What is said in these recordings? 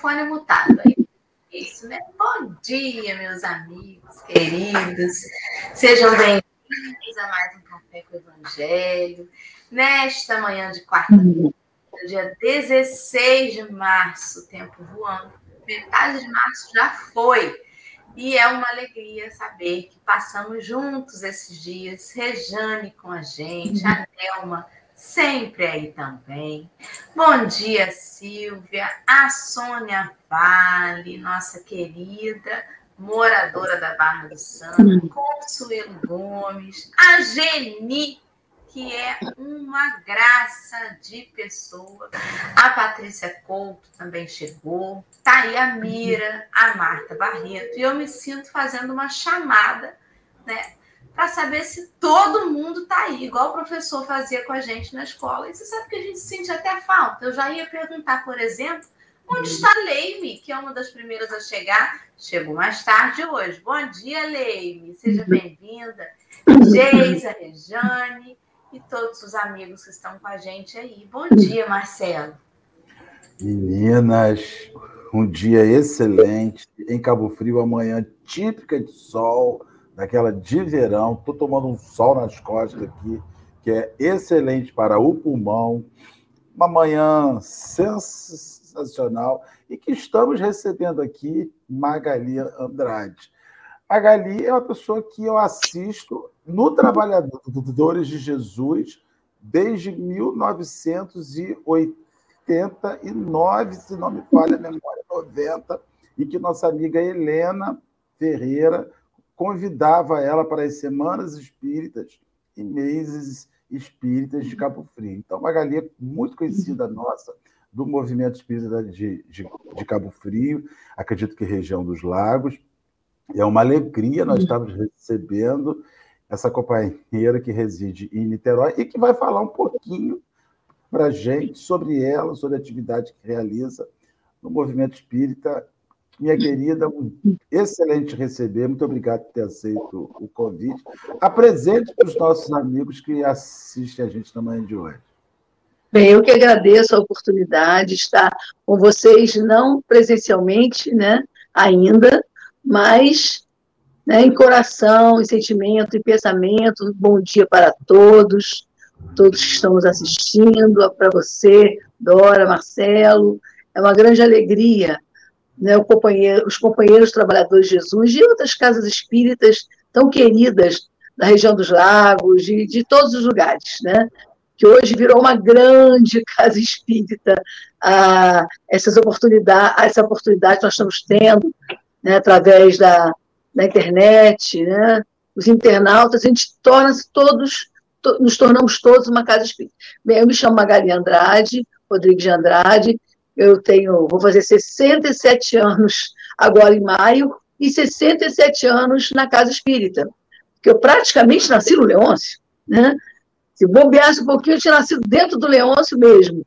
microfone mutado. Aí, isso, né? Bom dia, meus amigos queridos. Sejam bem-vindos a mais um Café com o Evangelho. Nesta manhã de quarta-feira, dia 16 de março, tempo voando. Metade de março já foi. E é uma alegria saber que passamos juntos esses dias. Rejane com a gente, a Nelma sempre aí também. Bom dia, Silvia, a Sônia Vale, nossa querida moradora da Barra do Santo, Consuelo Gomes, a Geni, que é uma graça de pessoa. A Patrícia Couto também chegou. Tá aí a Mira, a Marta Barreto. E eu me sinto fazendo uma chamada, né? Para saber se todo mundo está aí, igual o professor fazia com a gente na escola. E você sabe que a gente sente até falta. Eu já ia perguntar, por exemplo, onde uhum. está Leime, que é uma das primeiras a chegar. Chegou mais tarde hoje. Bom dia, Leime. Seja bem-vinda. Geisa, Rejane e todos os amigos que estão com a gente aí. Bom dia, Marcelo. Meninas, um dia excelente em Cabo Frio, amanhã típica de sol daquela de verão. Estou tomando um sol nas costas aqui, que é excelente para o pulmão. Uma manhã sensacional e que estamos recebendo aqui Magali Andrade. Magali é uma pessoa que eu assisto no Trabalhadores de Jesus desde 1989, se não me falha a memória, 90, e que nossa amiga Helena Ferreira convidava ela para as semanas espíritas e meses espíritas de Cabo Frio. Então, Magali é muito conhecida nossa do movimento espírita de, de, de Cabo Frio, acredito que região dos Lagos. É uma alegria nós estamos recebendo essa companheira que reside em Niterói e que vai falar um pouquinho para a gente sobre ela, sobre a atividade que realiza no movimento espírita minha querida, um excelente receber. Muito obrigado por ter aceito o convite. Apresente para os nossos amigos que assistem a gente na manhã de hoje. Bem, eu que agradeço a oportunidade de estar com vocês, não presencialmente, né, ainda, mas né, em coração, em sentimento, em pensamento. Bom dia para todos, todos que estamos assistindo, para você, Dora, Marcelo. É uma grande alegria né, companheiro, os companheiros trabalhadores de Jesus e outras casas espíritas tão queridas da região dos lagos, de, de todos os lugares, né? que hoje virou uma grande casa espírita. Ah, essas oportunidades, essa oportunidade que nós estamos tendo né, através da, da internet, né, os internautas, a gente torna-se todos, to, nos tornamos todos uma casa espírita. Bem, eu me chamo Magali Andrade, Rodrigues de Andrade, eu tenho, vou fazer 67 anos agora em maio, e 67 anos na Casa Espírita, porque eu praticamente nasci no Leôncio, né? Se bombeasse um pouquinho, eu tinha nascido dentro do Leôncio mesmo.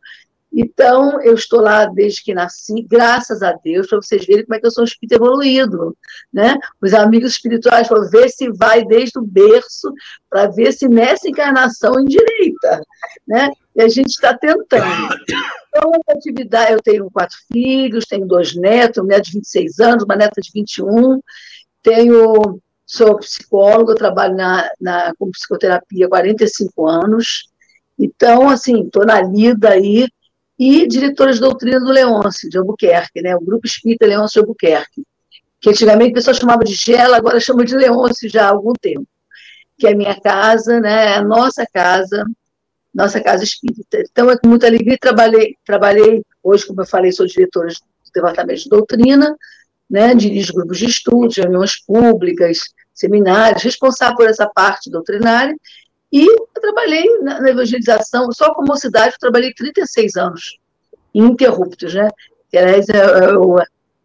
Então, eu estou lá desde que nasci, graças a Deus, para vocês verem como é que eu sou um espírito evoluído. Né? Os amigos espirituais falam, ver se vai desde o berço, para ver se nessa encarnação endireita. Né? E a gente está tentando. Então, atividade, eu tenho quatro filhos, tenho dois netos, uma neta de 26 anos, uma neta de 21, tenho, sou psicóloga, trabalho na, na, com psicoterapia há 45 anos, então, assim, estou na lida aí, e diretora de doutrina do Leôncio, de Albuquerque, né, o Grupo Espírita Leôncio de Albuquerque, que antigamente o pessoal chamava de Gela, agora chama de Leôncio já há algum tempo, que é a minha casa, né, a nossa casa, nossa casa espírita. Então, é com muita alegria, trabalhei, trabalhei hoje, como eu falei, sou diretora do Departamento de Doutrina, né, dirijo grupos de estudos, reuniões públicas, seminários, responsável por essa parte doutrinária, e eu trabalhei na, na evangelização, só com mocidade, eu trabalhei 36 anos, ininterruptos, né, que, aliás, é, é o,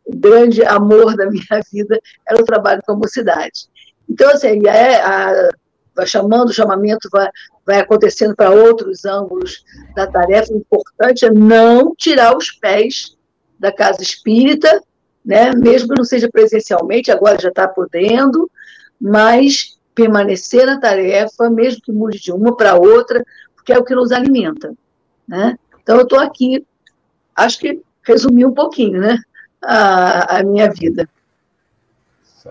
o grande amor da minha vida era o trabalho com a mocidade. Então, assim, é, a, vai chamando, o chamamento vai, vai acontecendo para outros ângulos da tarefa. O importante é não tirar os pés da casa espírita, né? mesmo que não seja presencialmente, agora já está podendo, mas permanecer na tarefa, mesmo que mude de uma para outra, porque é o que nos alimenta. Né? Então, eu estou aqui acho que resumiu um pouquinho, né? A, a minha vida.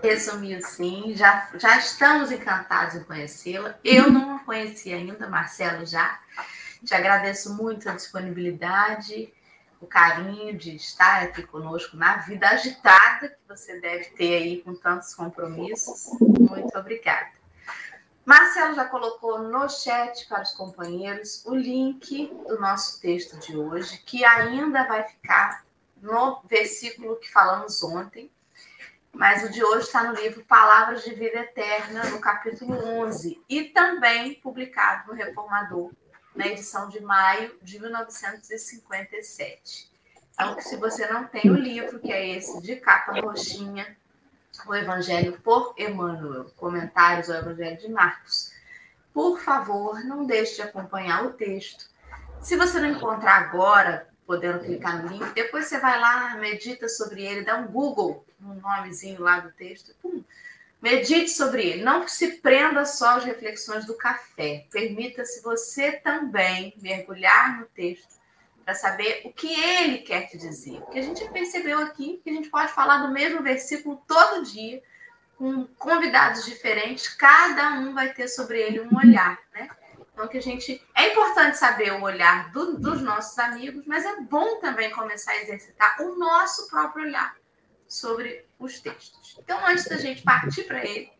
Resumiu sim, já, já estamos encantados em conhecê-la. Eu não a conheci ainda, Marcelo já. Te agradeço muito a disponibilidade, o carinho de estar aqui conosco na vida agitada que você deve ter aí com tantos compromissos. Muito obrigada. Marcelo já colocou no chat para os companheiros o link do nosso texto de hoje, que ainda vai ficar no versículo que falamos ontem, mas o de hoje está no livro Palavras de Vida Eterna, no capítulo 11, e também publicado no Reformador, na edição de maio de 1957. Então, se você não tem o livro, que é esse de capa roxinha, o Evangelho por Emmanuel, comentários ao Evangelho de Marcos, por favor, não deixe de acompanhar o texto. Se você não encontrar agora, podendo clicar no link, depois você vai lá, medita sobre ele, dá um Google no nomezinho lá do texto, pum, Medite sobre ele. Não se prenda só às reflexões do café. Permita-se você também mergulhar no texto para saber o que ele quer te dizer. Porque a gente percebeu aqui que a gente pode falar do mesmo versículo todo dia, com convidados diferentes, cada um vai ter sobre ele um olhar, né? Então, que a gente. É importante saber o olhar do, dos nossos amigos, mas é bom também começar a exercitar o nosso próprio olhar sobre os textos. Então, antes da gente partir para ele,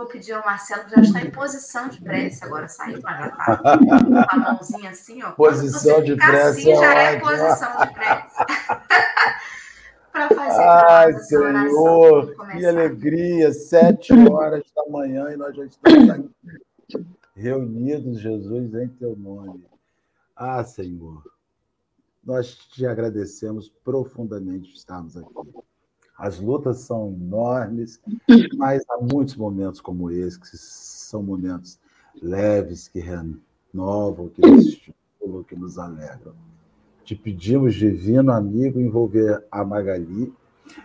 vou pedir ao Marcelo, que já está em posição de prece, agora saiu, já está com a mãozinha assim, ó. Posição de prece. Assim, já é posição de prece. para fazer Ai, Senhor, que alegria! Sete horas da manhã e nós já estamos aqui reunidos, Jesus, em teu nome. Ah, Senhor, nós te agradecemos profundamente de estarmos aqui. As lutas são enormes, mas há muitos momentos como esse, que são momentos leves, que renovam, que nos estimulam, que nos alegram. Te pedimos, divino amigo, envolver a Magali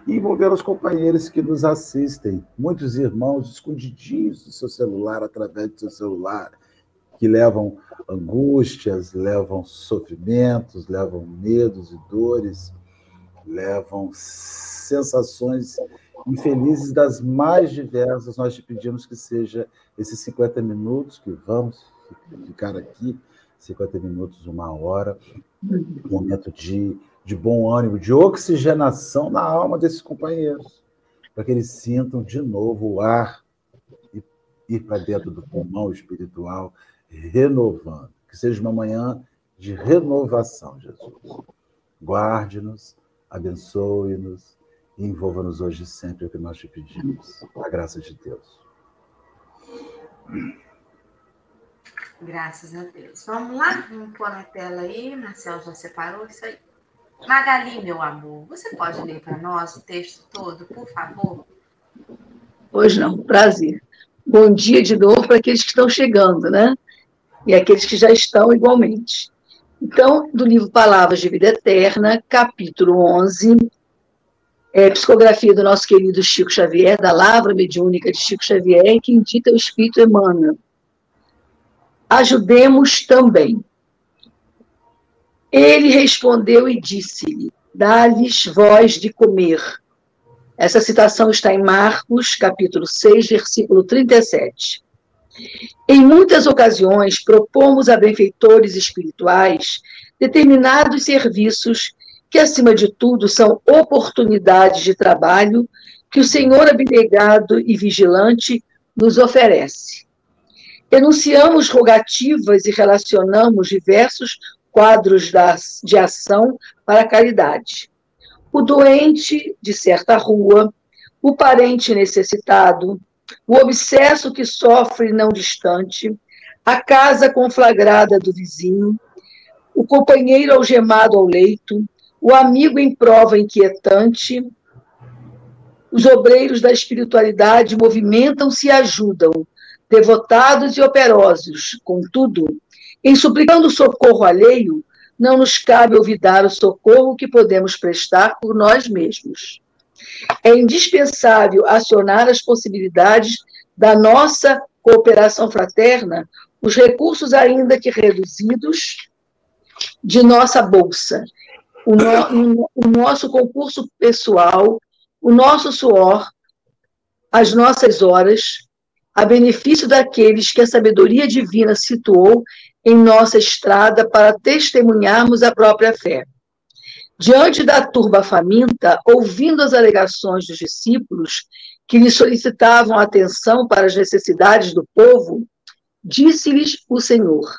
e envolver os companheiros que nos assistem, muitos irmãos escondidinhos do seu celular, através do seu celular, que levam angústias, levam sofrimentos, levam medos e dores, levam sensações infelizes das mais diversas. Nós te pedimos que seja esses 50 minutos que vamos ficar aqui, 50 minutos, uma hora, um momento de, de bom ânimo, de oxigenação na alma desses companheiros, para que eles sintam de novo o ar e ir para dentro do pulmão espiritual, renovando. Que seja uma manhã de renovação, Jesus. Guarde-nos, abençoe-nos, e envolva-nos hoje e sempre, é o que nós te pedimos. A graça de Deus. Graças a Deus. Vamos lá? Vamos pôr na tela aí. Marcelo já separou isso aí. Magali, meu amor, você pode ler para nós o texto todo, por favor? Pois não, prazer. Bom dia de novo para aqueles que estão chegando, né? E aqueles que já estão igualmente. Então, do livro Palavras de Vida Eterna, capítulo 11, é, psicografia do nosso querido Chico Xavier, da Lavra Mediúnica de Chico Xavier, que indica o Espírito Emmanuel. Ajudemos também. Ele respondeu e disse-lhe: Dá-lhes voz de comer. Essa citação está em Marcos, capítulo 6, versículo 37. Em muitas ocasiões, propomos a benfeitores espirituais determinados serviços que, acima de tudo, são oportunidades de trabalho que o Senhor abnegado e vigilante nos oferece. Enunciamos rogativas e relacionamos diversos quadros de ação para a caridade. O doente de certa rua, o parente necessitado, o obsesso que sofre não distante, a casa conflagrada do vizinho, o companheiro algemado ao leito, o amigo em prova inquietante, os obreiros da espiritualidade movimentam-se e ajudam, devotados e operosos. Contudo, em suplicando socorro alheio, não nos cabe olvidar o socorro que podemos prestar por nós mesmos. É indispensável acionar as possibilidades da nossa cooperação fraterna, os recursos ainda que reduzidos de nossa bolsa, o, no, o nosso concurso pessoal, o nosso suor, as nossas horas, a benefício daqueles que a sabedoria divina situou em nossa estrada para testemunharmos a própria fé. Diante da turba faminta, ouvindo as alegações dos discípulos que lhe solicitavam atenção para as necessidades do povo, disse-lhes o Senhor: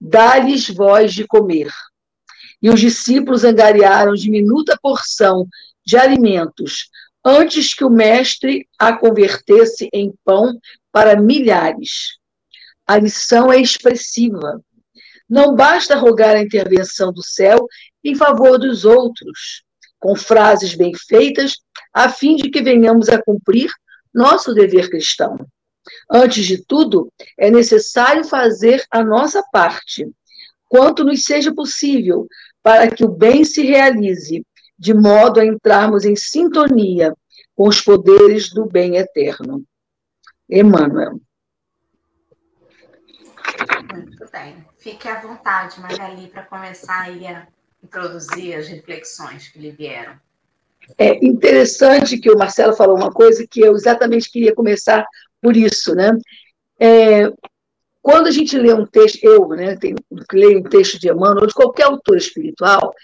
Dá-lhes voz de comer. E os discípulos angariaram diminuta porção de alimentos, antes que o mestre a convertesse em pão para milhares. A lição é expressiva. Não basta rogar a intervenção do céu em favor dos outros, com frases bem feitas, a fim de que venhamos a cumprir nosso dever cristão. Antes de tudo, é necessário fazer a nossa parte, quanto nos seja possível, para que o bem se realize, de modo a entrarmos em sintonia com os poderes do bem eterno. Emmanuel. Muito bem. Fique à vontade, Magali, para começar aí a introduzir as reflexões que lhe vieram. É interessante que o Marcelo falou uma coisa que eu exatamente queria começar por isso, né? É, quando a gente lê um texto, eu, né, tenho, leio um texto de Emmanuel ou de qualquer autor espiritual,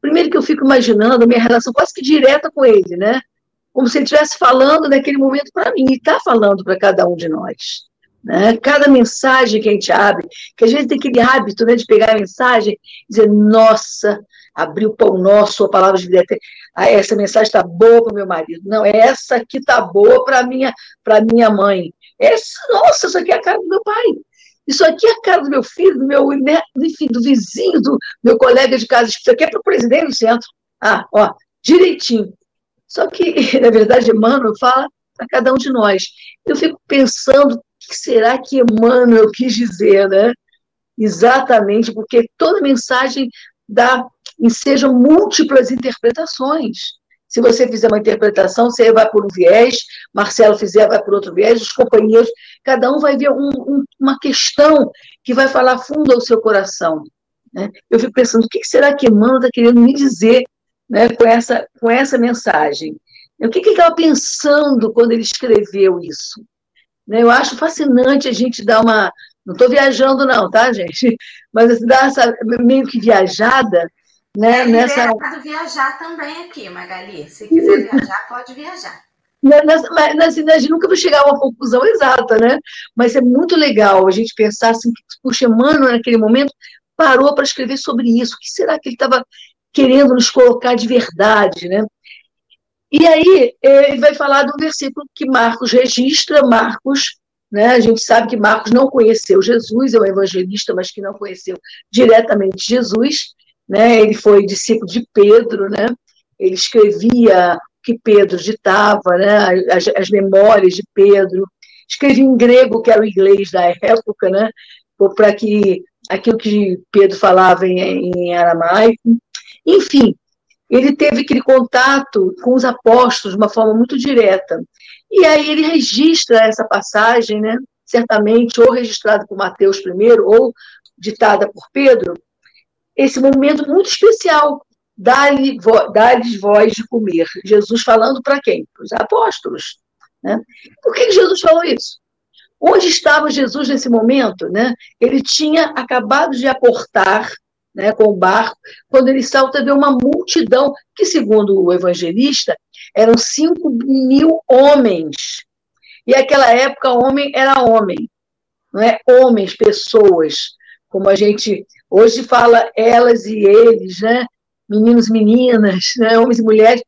primeiro que eu fico imaginando a minha relação quase que direta com ele, né? Como se ele estivesse falando naquele momento para mim, e está falando para cada um de nós. Né? Cada mensagem que a gente abre, que a gente tem aquele hábito né, de pegar a mensagem e dizer, nossa, abrir o pão nosso, a palavra de vida, ah, essa mensagem está boa para o meu marido. Não, essa aqui está boa para minha para minha mãe. Essa, nossa, isso aqui é a cara do meu pai. Isso aqui é a cara do meu filho, do meu, né, enfim, do vizinho, do meu colega de casa. Isso aqui é para o presidente do centro. Ah, ó, direitinho. Só que, na verdade, Emmanuel fala para cada um de nós. Eu fico pensando o que será que Emmanuel quis dizer, né? Exatamente, porque toda mensagem dá sejam múltiplas interpretações. Se você fizer uma interpretação, você vai por um viés, Marcelo fizer, vai por outro viés, os companheiros, cada um vai ver um, um, uma questão que vai falar fundo ao seu coração. Né? Eu fico pensando, o que será que Emmanuel está querendo me dizer né, com, essa, com essa mensagem? O que, que ele estava pensando quando ele escreveu isso? Né, eu acho fascinante a gente dar uma. Não estou viajando, não, tá, gente? Mas dar essa meio que viajada né, é nessa... viajar também aqui, Magali. Se quiser viajar, pode viajar. Mas, mas, a gente nunca vai chegar a uma conclusão exata, né? Mas é muito legal a gente pensar assim, que, puxa, Emmanuel, naquele momento, parou para escrever sobre isso. O que será que ele estava querendo nos colocar de verdade, né? E aí, ele vai falar do versículo que Marcos registra, Marcos, né? A gente sabe que Marcos não conheceu Jesus, é um evangelista, mas que não conheceu diretamente Jesus, né? Ele foi discípulo de Pedro, né? Ele escrevia o que Pedro ditava, né? As, as, memórias de Pedro. Escrevia em grego, que era o inglês da época, né? Para que aquilo que Pedro falava em, em aramaico. Enfim, ele teve aquele contato com os apóstolos de uma forma muito direta. E aí ele registra essa passagem, né? certamente ou registrada por Mateus primeiro, ou ditada por Pedro, esse momento muito especial. Dá-lhes voz de comer. Jesus falando para quem? Para os apóstolos. Né? Por que Jesus falou isso? Onde estava Jesus nesse momento? Né? Ele tinha acabado de aportar né, com o barco, quando ele salta, vê uma multidão, que, segundo o evangelista, eram 5 mil homens. E naquela época, homem era homem, não é? Homens, pessoas, como a gente Hoje fala elas e eles, né? Meninos e meninas, né? homens e mulheres.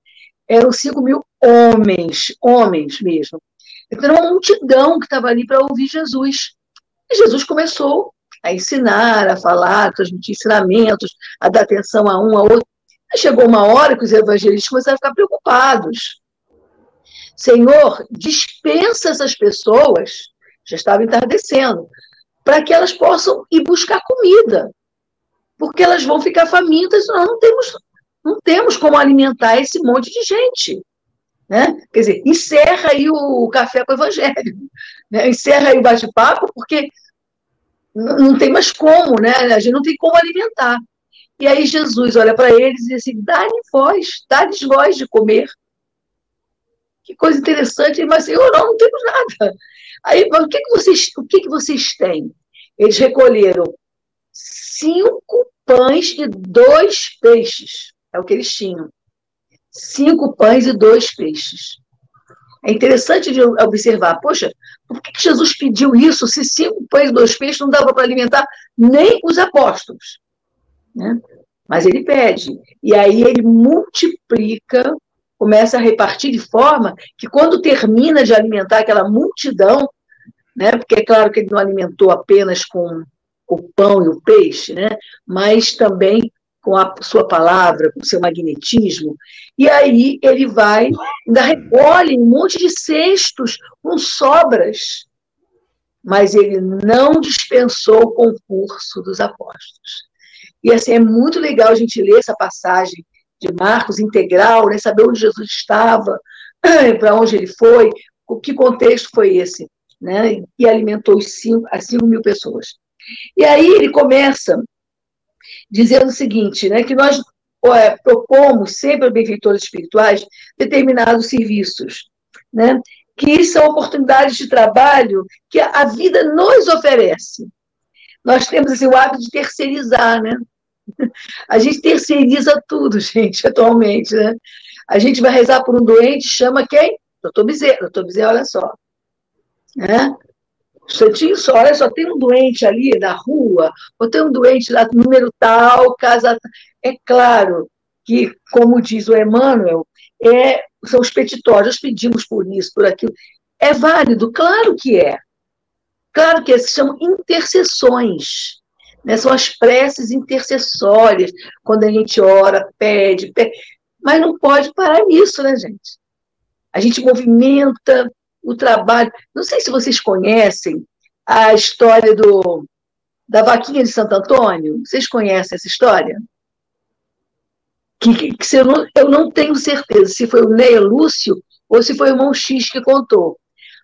Eram 5 mil homens, homens mesmo. Então, era uma multidão que estava ali para ouvir Jesus. E Jesus começou a ensinar, a falar, a transmitir ensinamentos, a dar atenção a um, a outro. Aí chegou uma hora que os evangelistas começaram a ficar preocupados. Senhor, dispensa essas pessoas, já estava entardecendo, para que elas possam ir buscar comida porque elas vão ficar famintas, nós não temos, não temos como alimentar esse monte de gente. Né? Quer dizer, encerra aí o café com o evangelho, né? encerra aí o bate-papo, porque não tem mais como, né? a gente não tem como alimentar. E aí Jesus olha para eles e diz assim: dá-lhe voz, dá-lhes voz de comer. Que coisa interessante, mas Senhor, não, não temos nada. Aí, mas o que, que vocês, o que, que vocês têm? Eles recolheram cinco pães e dois peixes. É o que eles tinham. Cinco pães e dois peixes. É interessante de observar, poxa, por que Jesus pediu isso se cinco pães e dois peixes não dava para alimentar nem os apóstolos? Né? Mas ele pede. E aí ele multiplica, começa a repartir de forma que quando termina de alimentar aquela multidão, né? porque é claro que ele não alimentou apenas com o pão e o peixe, né? mas também com a sua palavra, com o seu magnetismo, e aí ele vai, ainda recolhe um monte de cestos com sobras, mas ele não dispensou o concurso dos apóstolos. E assim, é muito legal a gente ler essa passagem de Marcos integral, né, saber onde Jesus estava, para onde ele foi, o que contexto foi esse, né, e alimentou os cinco, as 5 mil pessoas. E aí ele começa dizendo o seguinte, né, que nós é, propomos sempre aos benfeitores espirituais determinados serviços, né, que são oportunidades de trabalho que a vida nos oferece. Nós temos assim, o hábito de terceirizar, né? A gente terceiriza tudo, gente, atualmente, né? A gente vai rezar por um doente, chama quem? Doutor Bezerra. Doutor Bezerra, olha só. Né? Instantinho só, olha só, tem um doente ali na rua, ou tem um doente lá, número tal, casa. É claro que, como diz o Emmanuel, é, são os petitórios, pedimos por isso, por aquilo. É válido? Claro que é. Claro que é, se chamam intercessões. Né? São as preces intercessórias, quando a gente ora, pede, pede. Mas não pode parar nisso, né, gente? A gente movimenta o trabalho. Não sei se vocês conhecem a história do, da vaquinha de Santo Antônio. Vocês conhecem essa história? Que, que, que eu, não, eu não tenho certeza se foi o Neia Lúcio ou se foi o irmão X que contou.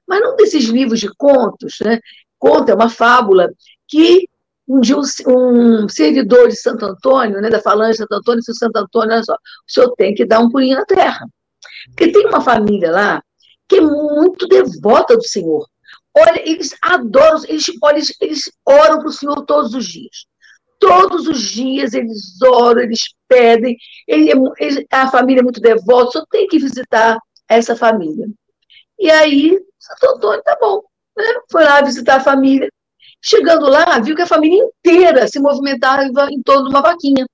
Mas num desses livros de contos, né, conta, é uma fábula, que um dia um, um servidor de Santo Antônio, né, da falange de Santo Antônio, disse Santo Antônio, olha só, o senhor tem que dar um pulinho na terra. Porque tem uma família lá que é muito devota do Senhor. Olha, eles adoram, eles, olha, eles, eles oram para o Senhor todos os dias. Todos os dias eles oram, eles pedem. Ele, é ele, a família é muito devota, só tem que visitar essa família. E aí, Santo Antônio, tá bom. Né? Foi lá visitar a família. Chegando lá, viu que a família inteira se movimentava em torno de uma vaquinha.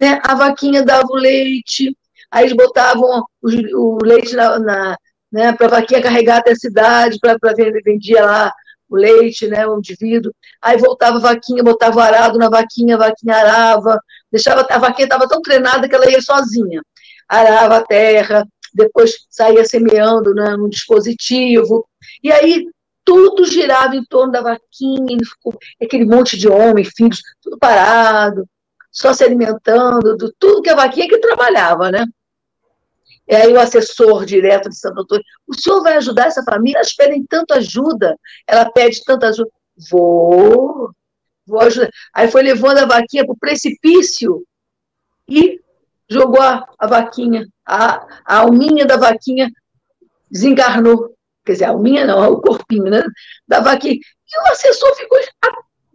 Né? A vaquinha dava o leite, aí eles botavam o, o leite na, na, né, para a vaquinha carregar até a cidade, para vendia lá o leite, né, o indivíduo. Aí voltava a vaquinha, botava o arado na vaquinha, a vaquinha arava, deixava a vaquinha estava tão treinada que ela ia sozinha. Arava a terra, depois saía semeando né, num dispositivo. E aí tudo girava em torno da vaquinha, aquele monte de homens, filhos, tudo parado, só se alimentando, do tudo que a vaquinha que trabalhava, né? E aí o assessor direto de Santo Antônio, o senhor vai ajudar essa família? Elas pedem tanta ajuda, ela pede tanta ajuda. Vou, vou ajudar. Aí foi levando a vaquinha para o precipício e jogou a, a vaquinha, a, a alminha da vaquinha desencarnou. Quer dizer, a alminha não, o corpinho, né? Da vaquinha. E o assessor ficou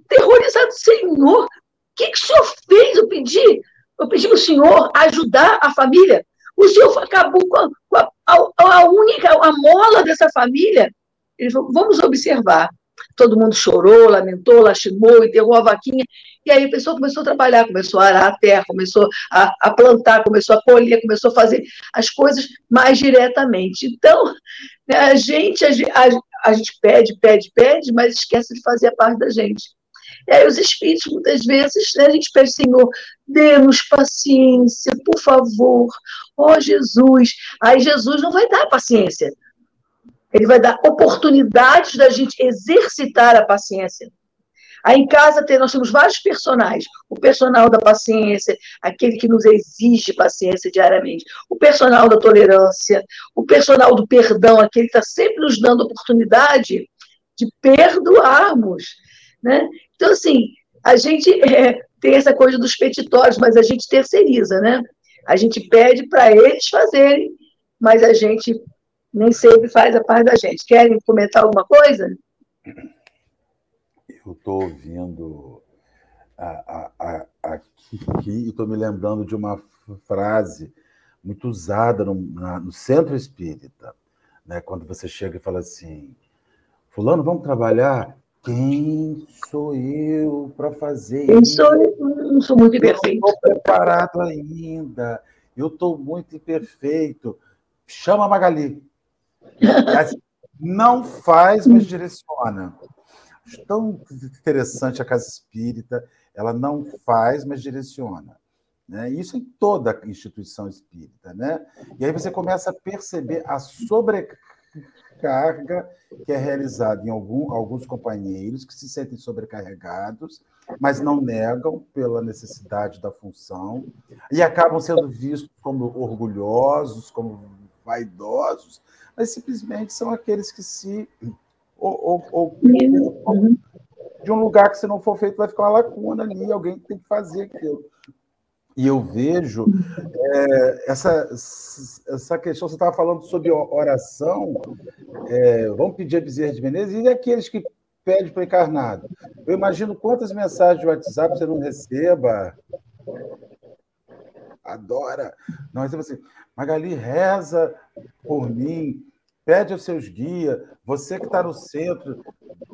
aterrorizado. Senhor, o que, que o senhor fez? Eu pedi, eu pedi para o senhor ajudar a família. O senhor acabou com a, com a, a única, a mola dessa família. Ele falou, vamos observar. Todo mundo chorou, lamentou, lastimou, enterrou a vaquinha. E aí a pessoa começou a trabalhar, começou a arar a terra, começou a, a plantar, começou a colher, começou a fazer as coisas mais diretamente. Então, né, a gente, a, a, a gente pede, pede, pede, mas esquece de fazer a parte da gente. E aí os espíritos, muitas vezes, né, a gente pede, Senhor, dê-nos paciência, por favor. Ó oh, Jesus. Aí Jesus não vai dar paciência. Ele vai dar oportunidades da gente exercitar a paciência. Aí em casa nós temos vários personagens. O personal da paciência, aquele que nos exige paciência diariamente. O personal da tolerância, o personal do perdão, aquele que está sempre nos dando oportunidade de perdoarmos. Né? Então, assim, a gente é, tem essa coisa dos petitórios, mas a gente terceiriza, né? A gente pede para eles fazerem, mas a gente nem sempre faz a parte da gente. Querem comentar alguma coisa? Eu estou ouvindo a, a, a, aqui e estou me lembrando de uma frase muito usada no, na, no centro espírita, né? quando você chega e fala assim: Fulano, vamos trabalhar? Quem sou eu para fazer Quem isso? Sou eu? Não sou muito imperfeito. Eu estou preparado ainda. Eu estou muito imperfeito. Chama a Magali. Não faz, mas direciona. Tão interessante a casa espírita. Ela não faz, mas direciona. Né? Isso em toda instituição espírita. Né? E aí você começa a perceber a sobrecarga carga que é realizada em algum, alguns companheiros que se sentem sobrecarregados, mas não negam pela necessidade da função e acabam sendo vistos como orgulhosos, como vaidosos, mas simplesmente são aqueles que se ou, ou, ou, de um lugar que se não for feito vai ficar uma lacuna ali, alguém tem que fazer aquilo. E eu vejo é, essa, essa questão, você estava falando sobre oração, é, vamos pedir a Bezerra de Menezes, e aqueles que pedem para encarnado? Eu imagino quantas mensagens de WhatsApp você não receba. Adora. Não receba assim, Magali, reza por mim, pede aos seus guias, você que está no centro,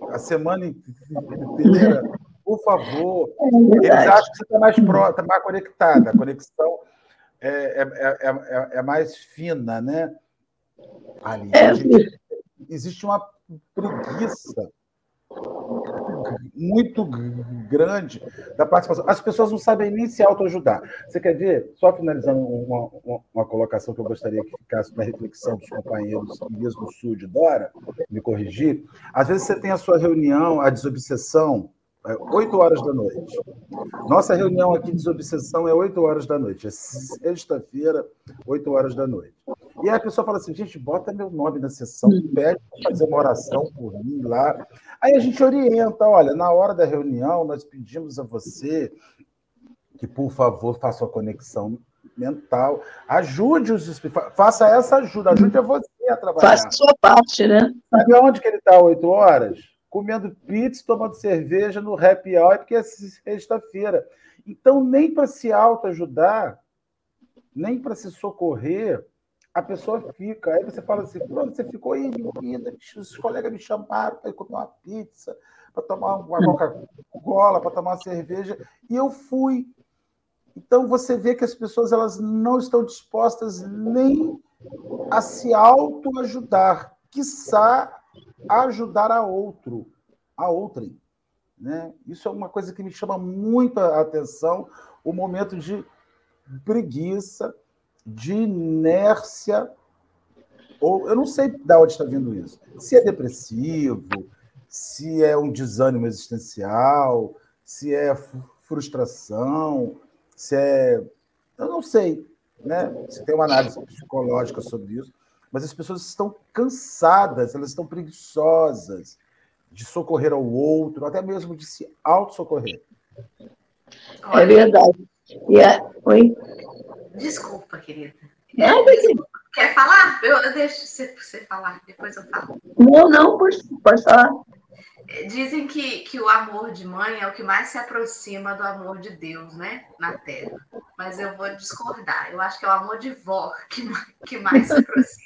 a semana inteira por favor. É Eles acham que você está mais está mais conectada. A conexão é, é, é, é, mais fina, né? Ali, gente, existe uma preguiça muito grande da participação. As pessoas não sabem nem se autoajudar. Você quer ver? Só finalizando uma, uma, uma, colocação que eu gostaria que ficasse na reflexão dos companheiros, mesmo sul de Dora, me corrigir. Às vezes você tem a sua reunião, a desobsessão, 8 horas da noite. Nossa reunião aqui de desobsessão é 8 horas da noite. É sexta-feira, 8 horas da noite. E aí a pessoa fala assim: gente, bota meu nome na sessão, pede para fazer uma oração por mim lá. Aí a gente orienta: olha, na hora da reunião, nós pedimos a você que, por favor, faça uma conexão mental, ajude os espíritos, faça essa ajuda, ajude a você a trabalhar. Faça a sua parte, né? Sabe onde que ele está 8 horas? Comendo pizza, tomando cerveja no happy hour, porque é sexta-feira. Então, nem para se autoajudar, nem para se socorrer, a pessoa fica. Aí você fala assim: você ficou aí, menina, os colegas me chamaram para comer uma pizza, para tomar uma Coca-Cola, para tomar uma cerveja, e eu fui. Então você vê que as pessoas elas não estão dispostas nem a se autoajudar, quiçá ajudar a outro, a outrem. Né? Isso é uma coisa que me chama muito a atenção, o momento de preguiça, de inércia, ou eu não sei de onde está vindo isso. Se é depressivo, se é um desânimo existencial, se é frustração, se é. Eu não sei, né? Se tem uma análise psicológica sobre isso, mas as pessoas estão cansadas, elas estão preguiçosas de socorrer ao outro, até mesmo de se auto-socorrer. É verdade. Yeah. É, oi? Desculpa, querida. É. Quer falar? Eu, eu deixo você, você falar, depois eu falo. Não, não, pode, pode falar. Dizem que, que o amor de mãe é o que mais se aproxima do amor de Deus, né? Na Terra. Mas eu vou discordar. Eu acho que é o amor de vó que, que mais se aproxima.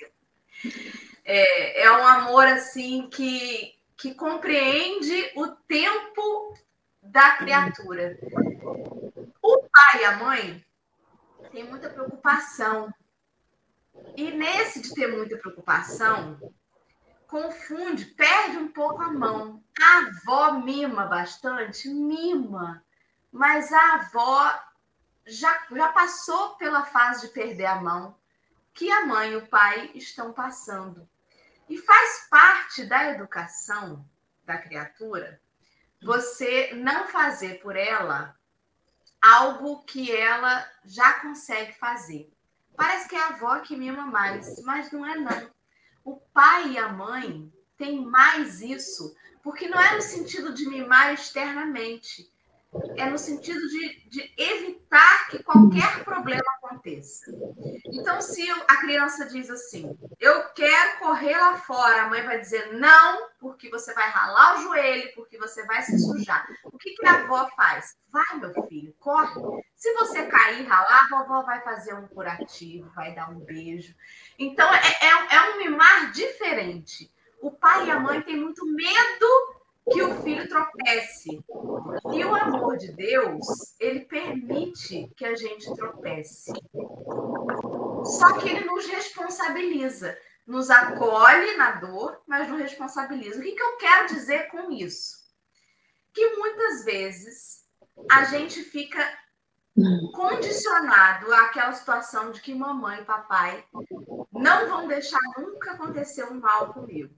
É, é um amor assim que, que compreende o tempo da criatura. O pai e a mãe têm muita preocupação. E nesse de ter muita preocupação, confunde, perde um pouco a mão. A avó mima bastante? Mima. Mas a avó já, já passou pela fase de perder a mão que a mãe e o pai estão passando. E faz parte da educação da criatura você não fazer por ela algo que ela já consegue fazer. Parece que é a avó que mima mais, mas não é não. O pai e a mãe têm mais isso, porque não é no sentido de mimar externamente, é no sentido de, de evitar que qualquer problema aconteça. Então, se a criança diz assim, eu quero correr lá fora, a mãe vai dizer não, porque você vai ralar o joelho, porque você vai se sujar. O que, que a avó faz? Vai, meu filho, corre. Se você cair, ralar, a vovó vai fazer um curativo, vai dar um beijo. Então, é, é, é um mimar diferente. O pai e a mãe têm muito medo que o filho tropece. E o amor de Deus, ele permite que a gente tropece. Só que ele nos responsabiliza, nos acolhe na dor, mas nos responsabiliza. O que, que eu quero dizer com isso? Que muitas vezes a gente fica condicionado àquela situação de que mamãe e papai não vão deixar nunca acontecer um mal comigo.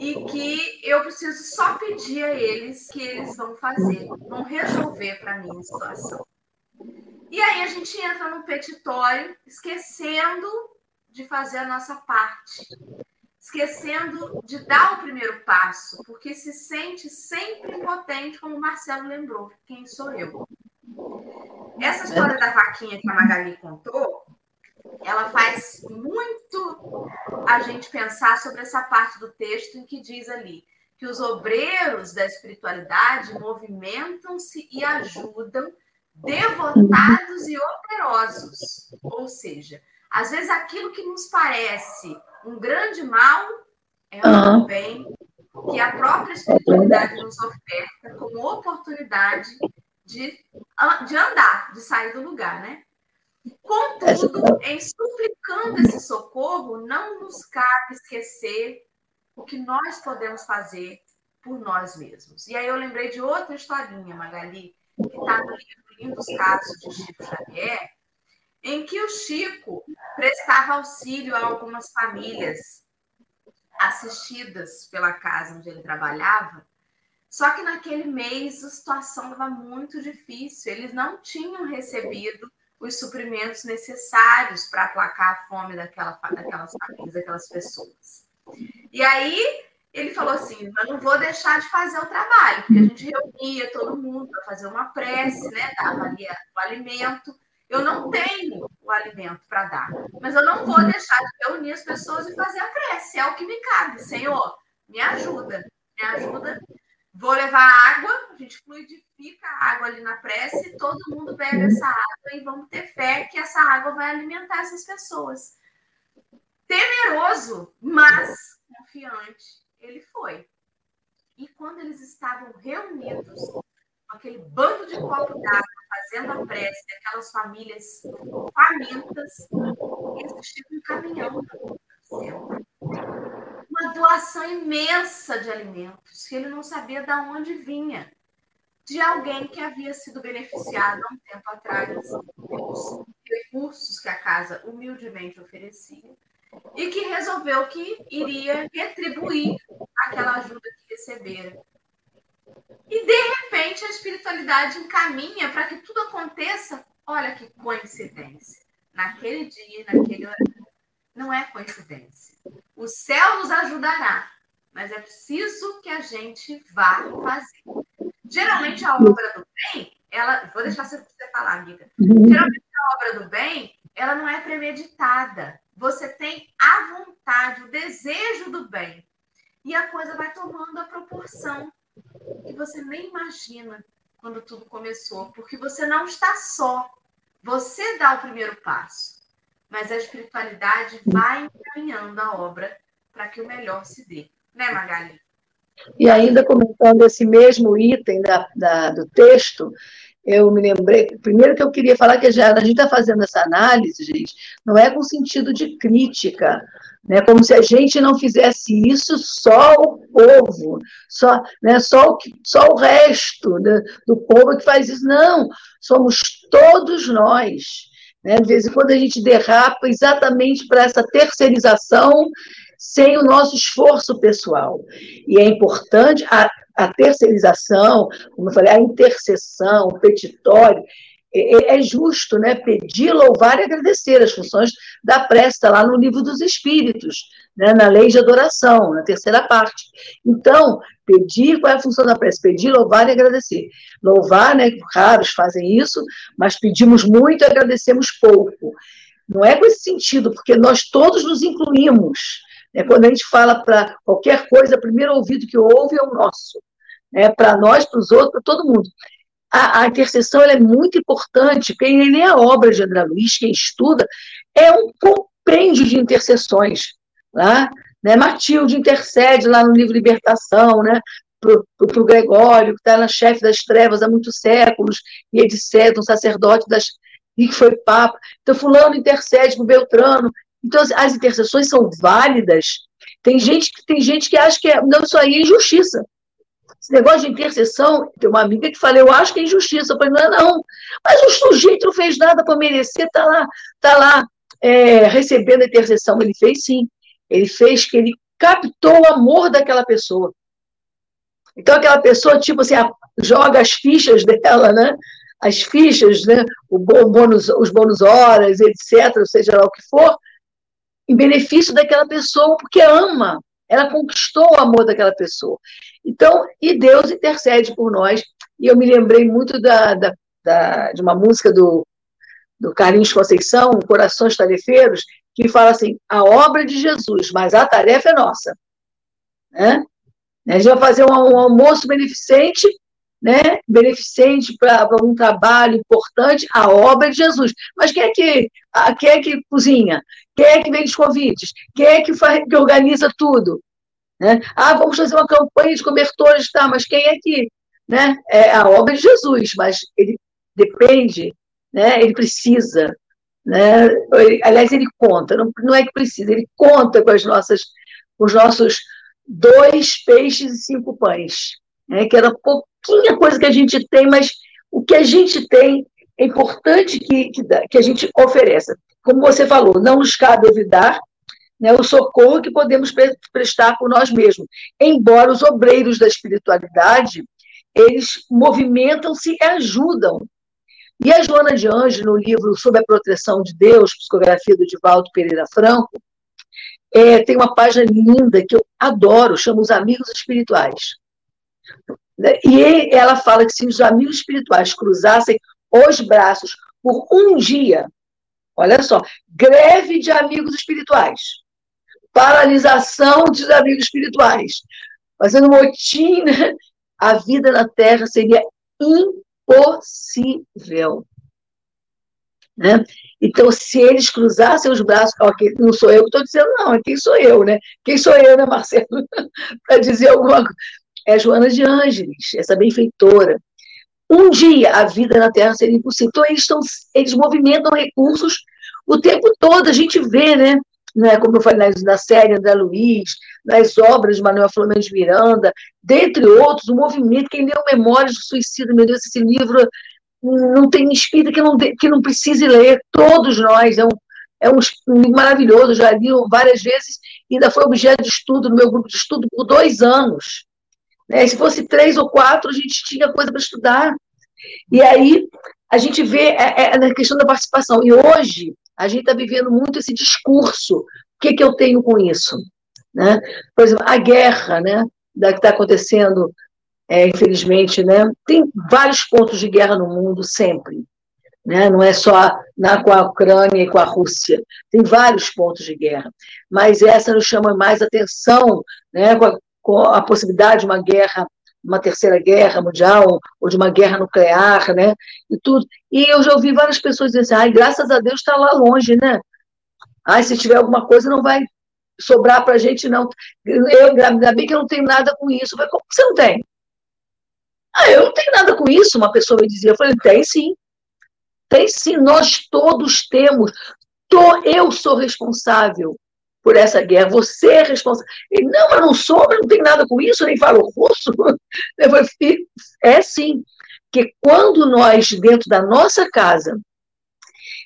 E que eu preciso só pedir a eles que eles vão fazer, vão resolver para mim a situação. E aí a gente entra no petitório, esquecendo de fazer a nossa parte, esquecendo de dar o primeiro passo, porque se sente sempre impotente, como o Marcelo lembrou, quem sou eu. Essa história da vaquinha que a Magali contou, ela faz muito a gente pensar sobre essa parte do texto em que diz ali que os obreiros da espiritualidade movimentam-se e ajudam devotados e operosos. Ou seja, às vezes aquilo que nos parece um grande mal é um bem que a própria espiritualidade nos oferta como oportunidade de, de andar, de sair do lugar, né? Contudo, em suplicando esse socorro, não nos cabe esquecer o que nós podemos fazer por nós mesmos. E aí eu lembrei de outra historinha, Magali, que está no livro Lindos Casos de Chico Xavier, em que o Chico prestava auxílio a algumas famílias assistidas pela casa onde ele trabalhava, só que naquele mês a situação estava muito difícil, eles não tinham recebido os suprimentos necessários para aplacar a fome daquela, daquelas famílias, daquelas pessoas. E aí ele falou assim: eu não vou deixar de fazer o trabalho, porque a gente reunia todo mundo para fazer uma prece, né? Dava ali o alimento. Eu não tenho o alimento para dar, mas eu não vou deixar de reunir as pessoas e fazer a prece. É o que me cabe, Senhor. Me ajuda, me ajuda Vou levar água, a gente fluidifica a água ali na prece, todo mundo bebe essa água e vamos ter fé que essa água vai alimentar essas pessoas. Temeroso, mas confiante, ele foi. E quando eles estavam reunidos, com aquele bando de copo d'água, fazendo a prece aquelas famílias famintas, existiu um caminhão uma doação imensa de alimentos que ele não sabia de onde vinha. De alguém que havia sido beneficiado há um tempo atrás pelos recursos que a casa humildemente oferecia e que resolveu que iria retribuir aquela ajuda que recebera. E de repente a espiritualidade encaminha para que tudo aconteça. Olha que coincidência. Naquele dia, naquele horário. Não é coincidência. O céu nos ajudará, mas é preciso que a gente vá fazer. Geralmente a obra do bem, ela, vou deixar você falar, amiga. Geralmente a obra do bem, ela não é premeditada. Você tem a vontade, o desejo do bem. E a coisa vai tomando a proporção que você nem imagina quando tudo começou, porque você não está só. Você dá o primeiro passo mas a espiritualidade vai encaminhando a obra para que o melhor se dê. Né, Magali? E ainda comentando esse mesmo item da, da, do texto, eu me lembrei, primeiro que eu queria falar que a gente está fazendo essa análise, gente, não é com sentido de crítica, né, como se a gente não fizesse isso só o povo, só, né, só, o, só o resto né, do povo que faz isso. Não, somos todos nós. Né? De vez em quando a gente derrapa exatamente para essa terceirização sem o nosso esforço pessoal. E é importante a, a terceirização, como eu falei, a intercessão, o petitório, é, é, é justo, né? Pedir, louvar e agradecer as funções da prece, lá no livro dos Espíritos, né? na lei de adoração, na terceira parte. Então, pedir, qual é a função da prece? Pedir, louvar e agradecer. Louvar, né? Raros fazem isso, mas pedimos muito e agradecemos pouco. Não é com esse sentido, porque nós todos nos incluímos. Né? Quando a gente fala para qualquer coisa, o primeiro ouvido que ouve é o nosso. Né? Para nós, para os outros, para todo mundo a, a intercessão é muito importante. Quem lê a obra de André Luiz, quem estuda, é um compêndio de intercessões. Né? Né? Matilde intercede lá no livro Libertação, né? para o Gregório, que está na chefe das trevas há muitos séculos, e etc., um sacerdote das, e que foi papa. Então, fulano intercede o Beltrano. Então, as intercessões são válidas. Tem gente, tem gente que acha que é, não, isso aí é injustiça. Esse negócio de intercessão, tem uma amiga que fala, eu acho que é injustiça. Eu falei, não, não. Mas o sujeito não fez nada para merecer, está lá, tá lá é, recebendo a intercessão. Ele fez sim. Ele fez que ele captou o amor daquela pessoa. Então, aquela pessoa, tipo assim, joga as fichas dela, né? As fichas, né? O bônus, os bônus horas, etc., seja lá o que for, em benefício daquela pessoa, porque ama. Ela conquistou o amor daquela pessoa. Então, e Deus intercede por nós. E eu me lembrei muito da, da, da de uma música do, do Carlinhos Conceição, Corações Tarefeiros, que fala assim: a obra de Jesus, mas a tarefa é nossa. Né? A gente vai fazer um, um almoço beneficente, né? beneficente para um trabalho importante, a obra de Jesus. Mas quem é que, quem é que cozinha? Quem é que vende os convites? Quem é que, faz, que organiza tudo? Né? Ah, vamos fazer uma campanha de cobertores, tá, mas quem é que. Né? É a obra de Jesus, mas ele depende, né? ele precisa. Né? Ele, aliás, ele conta, não, não é que precisa, ele conta com as nossas, com os nossos dois peixes e cinco pães, né? que era pouquinha coisa que a gente tem, mas o que a gente tem é importante que, que, que a gente ofereça. Como você falou, não nos cabe olvidar né, o socorro que podemos prestar por nós mesmos. Embora os obreiros da espiritualidade, eles movimentam-se e ajudam. E a Joana de Anjos, no livro Sob a Proteção de Deus, psicografia do Divaldo Pereira Franco, é, tem uma página linda que eu adoro, chama Os Amigos Espirituais. E ela fala que se os amigos espirituais cruzassem os braços por um dia, olha só, greve de amigos espirituais, paralisação dos amigos espirituais, fazendo motim, né? a vida na Terra seria impossível. Né? Então, se eles cruzassem os braços, ó, não sou eu que estou dizendo, não, é quem sou eu, né? Quem sou eu, né, Marcelo? Para dizer alguma coisa. É Joana de Ângeles, essa benfeitora. Um dia a vida na Terra seria impossível. Então, eles, estão, eles movimentam recursos o tempo todo, a gente vê, né? né, como eu falei na, série André Luiz, nas obras de Manuel Flamengo de Miranda, dentre outros, o movimento, quem leu Memórias do Suicídio, meu Deus, esse livro não tem espírito que não, que não precise ler, todos nós, é um, é um livro maravilhoso, já li várias vezes, ainda foi objeto de estudo no meu grupo de estudo por dois anos. Né? Se fosse três ou quatro, a gente tinha coisa para estudar. E aí a gente vê é, é, na questão da participação. E hoje, a gente está vivendo muito esse discurso. O que, que eu tenho com isso? Né? Por exemplo, a guerra né, da que está acontecendo, é, infelizmente, né? tem vários pontos de guerra no mundo sempre. Né? Não é só na, com a Ucrânia e com a Rússia. Tem vários pontos de guerra. Mas essa nos chama mais atenção né? com, a, com a possibilidade de uma guerra uma terceira guerra mundial ou de uma guerra nuclear, né? E tudo. E eu já ouvi várias pessoas dizer assim, ai, graças a Deus está lá longe, né? Ai, se tiver alguma coisa não vai sobrar para a gente, não. Eu, ainda bem que eu não tenho nada com isso. Falei, como que você não tem? Ah, eu não tenho nada com isso, uma pessoa me dizia. Eu falei, tem sim. Tem sim, nós todos temos. Tô, eu sou responsável por essa guerra, você é responsável. Ele, não, eu não sou, eu não tenho nada com isso, nem falo russo. É sim, que quando nós, dentro da nossa casa,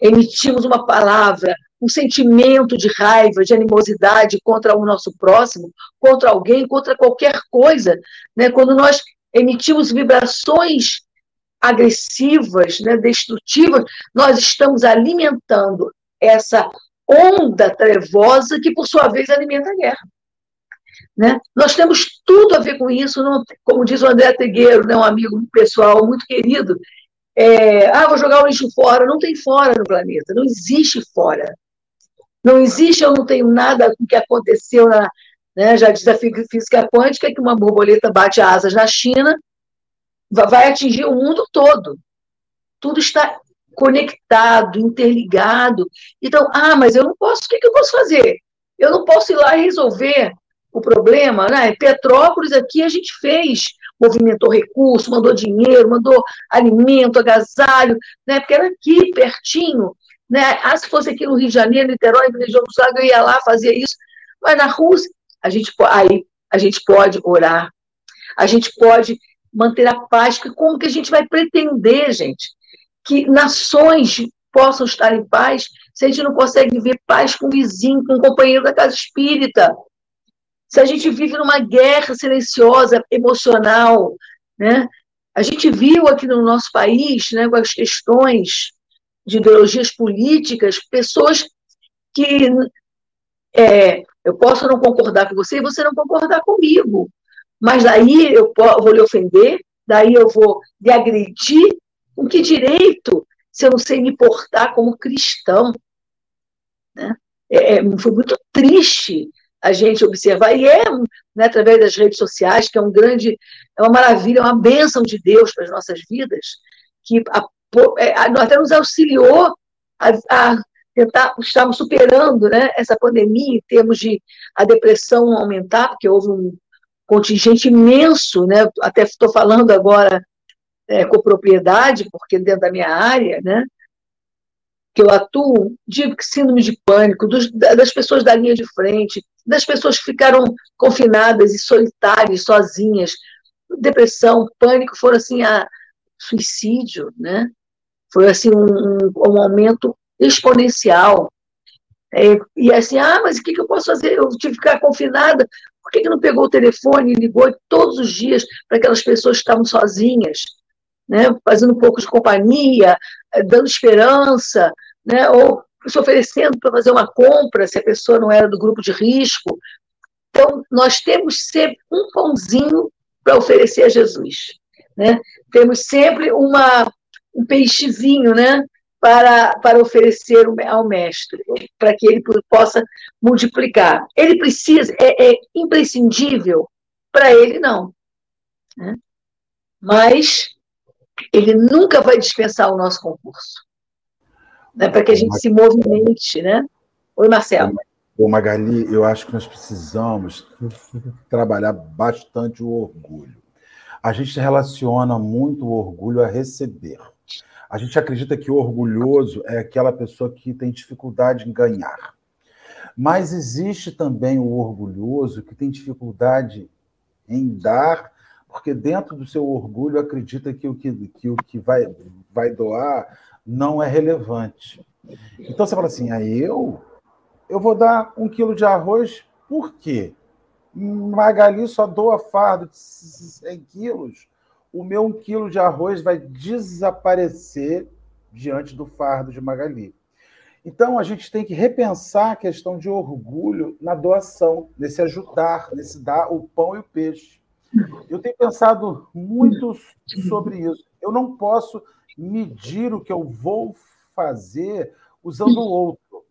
emitimos uma palavra, um sentimento de raiva, de animosidade contra o nosso próximo, contra alguém, contra qualquer coisa, né? quando nós emitimos vibrações agressivas, né, destrutivas, nós estamos alimentando essa onda trevosa que, por sua vez, alimenta a guerra. Né? Nós temos tudo a ver com isso, não, como diz o André Tegueiro, né, um amigo pessoal muito querido, é, ah, vou jogar o lixo fora. Não tem fora no planeta, não existe fora. Não existe, eu não tenho nada com o que aconteceu na. Né, já disse a física quântica que uma borboleta bate asas na China, vai atingir o mundo todo. Tudo está conectado, interligado. Então, ah, mas eu não posso, o que, que eu posso fazer? Eu não posso ir lá resolver o problema, né? Petrópolis aqui a gente fez, movimentou recurso, mandou dinheiro, mandou alimento, agasalho, né? Porque era aqui, pertinho, né? Ah, se fosse aqui no Rio de Janeiro, Niterói, do Sul, eu ia lá, fazia isso. Mas na Rússia, a gente, aí, a gente pode orar, a gente pode manter a paz, como que a gente vai pretender, gente, que nações possam estar em paz se a gente não consegue viver paz com o vizinho, com o companheiro da casa espírita? Se a gente vive numa guerra silenciosa, emocional, né? A gente viu aqui no nosso país, né, com as questões de ideologias políticas, pessoas que é, eu posso não concordar com você e você não concordar comigo, mas daí eu vou lhe ofender, daí eu vou lhe agredir, com que direito se eu não sei me portar como cristão? Né? É, é foi muito triste a gente observar, e é né, através das redes sociais, que é um grande, é uma maravilha, é uma bênção de Deus para as nossas vidas, que a, é, a, até nos auxiliou a, a tentar, estarmos superando né, essa pandemia em termos de a depressão aumentar, porque houve um contingente imenso, né, até estou falando agora é, com propriedade, porque dentro da minha área, né, que eu atuo, digo que síndrome de pânico, dos, das pessoas da linha de frente, das pessoas que ficaram confinadas e solitárias, sozinhas, depressão, pânico, foram assim a suicídio, né? Foi assim um, um, um aumento exponencial. É, e assim, ah, mas o que, que eu posso fazer? Eu tive que ficar confinada. Por que, que não pegou o telefone e ligou todos os dias para aquelas pessoas que estavam sozinhas, né? Fazendo um pouco de companhia, eh, dando esperança, né? Ou se oferecendo para fazer uma compra, se a pessoa não era do grupo de risco. Então, nós temos sempre um pãozinho para oferecer a Jesus. Né? Temos sempre uma, um peixezinho né? para, para oferecer ao mestre, para que ele possa multiplicar. Ele precisa, é, é imprescindível? Para ele, não. Né? Mas ele nunca vai dispensar o nosso concurso né, para que a gente se movimente, né? Oi, Marcelo. Ô, Magali, eu acho que nós precisamos trabalhar bastante o orgulho. A gente relaciona muito o orgulho a receber. A gente acredita que o orgulhoso é aquela pessoa que tem dificuldade em ganhar. Mas existe também o orgulhoso que tem dificuldade em dar, porque dentro do seu orgulho acredita que o que, que, o que vai, vai doar não é relevante. Então você fala assim, aí eu, eu vou dar um quilo de arroz, por quê? Magali só doa fardo de 100 quilos, o meu um quilo de arroz vai desaparecer diante do fardo de Magali. Então a gente tem que repensar a questão de orgulho na doação, nesse ajudar, nesse dar o pão e o peixe. Eu tenho pensado muito sobre isso. Eu não posso medir o que eu vou fazer usando o outro.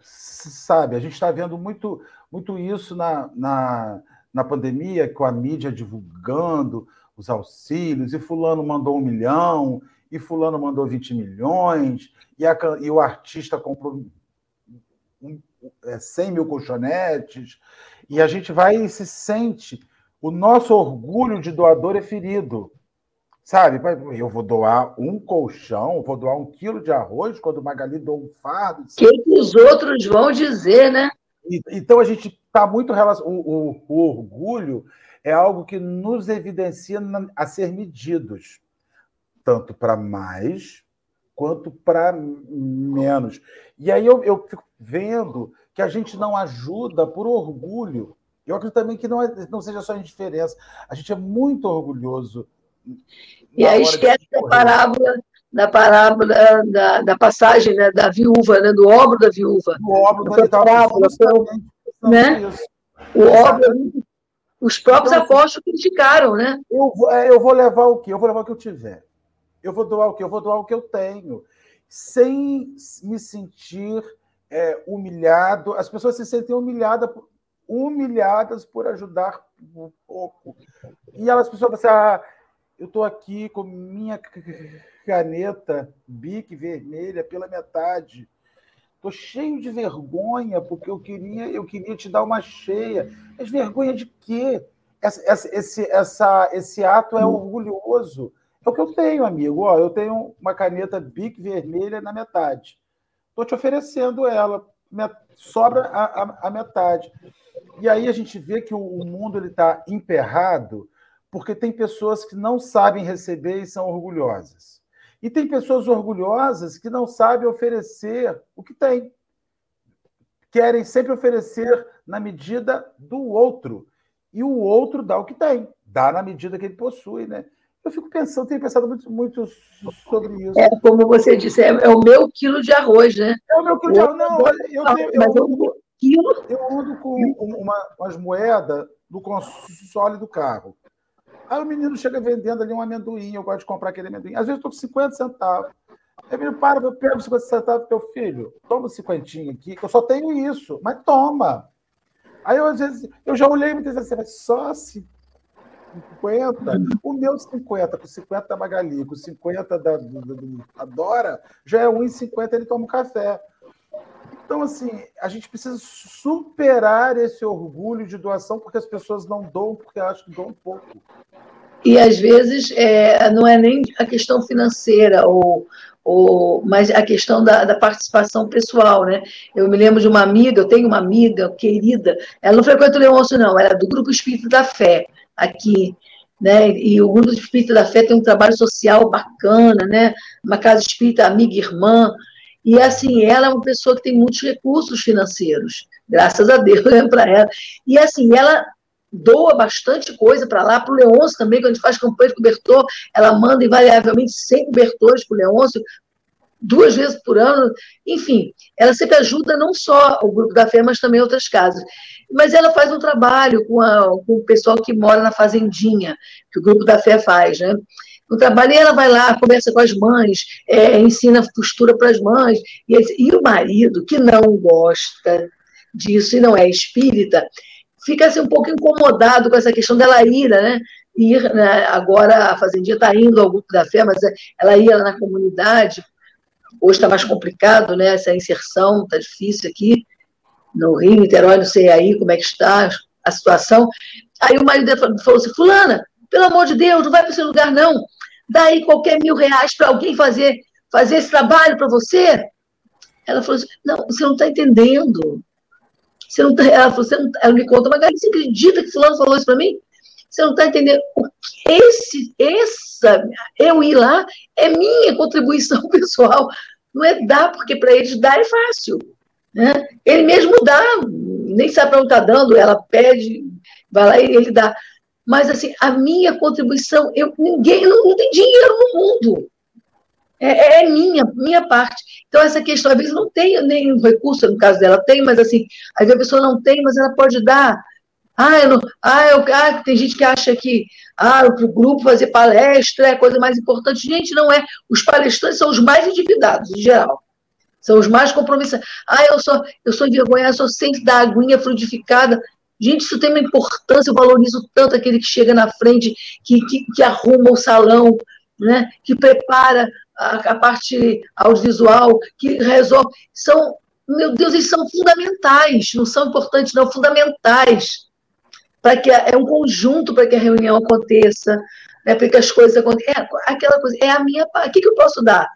Sabe, a gente está vendo muito, muito isso na, na, na pandemia, com a mídia divulgando os auxílios, e fulano mandou um milhão, e fulano mandou 20 milhões, e, a, e o artista comprou um, é, 100 mil colchonetes, e a gente vai e se sente, o nosso orgulho de doador é ferido. Sabe, eu vou doar um colchão, vou doar um quilo de arroz, quando o Magali doa um fardo. O que, que os outros vão dizer, né? Então a gente está muito relacionado. O, o, o, orgulho é algo que nos evidencia a ser medidos, tanto para mais quanto para menos. E aí eu, eu fico vendo que a gente não ajuda por orgulho. Eu acredito também que não, é, não seja só indiferença. A gente é muito orgulhoso E aí esquece da parábola, da parábola da, da passagem né, da viúva, né, do obro da viúva. O obro da parábola, né? O obro, os próprios então, apóstolos criticaram, né? Eu vou, é, eu vou levar o quê? Eu vou levar o que eu tiver. Eu vou doar o quê? Eu vou doar o que eu tenho. Sem me sentir é, humilhado. As pessoas se sentem humilhadas, humilhadas por ajudar um pouco. E elas pessoas pensam, ah, eu estou aqui com minha caneta bique vermelha pela metade. Estou cheio de vergonha porque eu queria, eu queria te dar uma cheia. Mas vergonha de quê? Essa, esse, essa, esse ato é orgulhoso. É o que eu tenho, amigo. Ó, eu tenho uma caneta bique vermelha na metade. Estou te oferecendo ela. Sobra a, a, a, metade. E aí a gente vê que o, mundo está emperrado porque tem pessoas que não sabem receber e são orgulhosas. E tem pessoas orgulhosas que não sabem oferecer o que tem. Querem sempre oferecer na medida do outro. E o outro dá o que tem, dá na medida que ele possui, né? Eu fico pensando, tenho pensado muito, muito sobre isso. É, como você disse, é, é, o meu quilo de arroz, né? É o meu quilo de arroz. Não, eu, tenho, eu, eu, eu, eu ando com uma, umas moedas do console do carro. Aí o menino chega vendendo ali um amendoim, eu gosto de comprar aquele amendoim. Às vezes eu estou com 50 centavos. Aí o menino para, eu pego 50 centavos teu filho, toma 50 aqui, que eu só tenho isso, mas toma. Aí eu, às vezes, eu já olhei e me disse assim, só 50. O meu 50, com 50 da Magali, com 50 da, da, da Dora, já é 1,50 ele toma um café. Então, assim, a gente precisa superar esse orgulho de doação, porque as pessoas não doam porque acham que doam pouco. E às vezes é, não é nem a questão financeira, ou, ou, mas a questão da, da, participação pessoal, né? Eu me lembro de uma amiga, eu tenho uma amiga querida, ela não frequenta o Leôncio, não, ela é do Grupo Espírito da Fé, aqui, né? E o Grupo Espírito da Fé tem um trabalho social bacana, né? Uma casa espírita amiga e irmã, e assim, ela é uma pessoa que tem muitos recursos financeiros, graças a Deus, né, para ela. E assim, ela doa bastante coisa para lá, para o Leôncio também, quando a gente faz campanha de cobertor, ela manda invariavelmente 100 cobertores para o Leôncio, duas vezes por ano, enfim, ela sempre ajuda não só o Grupo da Fé, mas também outras casas. Mas ela faz um trabalho com, a, com o pessoal que mora na Fazendinha, que o Grupo da Fé faz, né? No trabalho, e ela vai lá, conversa com as mães, é, ensina costura para as mães, e, e o marido, que não gosta disso e não é espírita, fica assim, um pouco incomodado com essa questão dela ir, né? Ir, né? agora a Fazendinha está indo ao grupo da fé, mas ela ia na comunidade. Hoje está mais complicado, né? Essa inserção está difícil aqui no Rio, Niterói, não sei aí como é que está a situação. Aí o marido falou assim: Fulana, pelo amor de Deus, não vai para esse lugar, não. Dá aí qualquer mil reais para alguém fazer, fazer esse trabalho para você. Ela falou assim: Não, você não está entendendo. Você não tá, ela, falou, você não, ela me conta, mas você acredita que fulano falou isso para mim? Você não está entendendo. Esse, essa, eu ir lá é minha contribuição pessoal. Não é dar, porque para eles dar é fácil. Né? Ele mesmo dá, nem sabe para onde está dando, ela pede, vai lá e ele dá. Mas assim, a minha contribuição, eu, ninguém não, não tem dinheiro no mundo. É, é, minha, minha parte. Então, essa questão, às vezes, não tem nenhum recurso, no caso dela tem, mas assim, às vezes a pessoa não tem, mas ela pode dar. Ah, eu não, ah, eu, ah tem gente que acha que ah, o grupo fazer palestra é a coisa mais importante. Gente, não é. Os palestrantes são os mais endividados, em geral. São os mais compromissados. Ah, eu sou, eu sou envergonhada, sou sempre da aguinha frutificada. Gente, isso tem uma importância, eu valorizo tanto aquele que chega na frente, que, que, que arruma o salão, né, que prepara a, a parte audiovisual, que resolve. São, meu Deus, eles são fundamentais, não são importantes, não, fundamentais. Para que é um conjunto para que a reunião aconteça, né, para que as coisas aconteçam. É aquela coisa, é a minha parte. O que, que eu posso dar?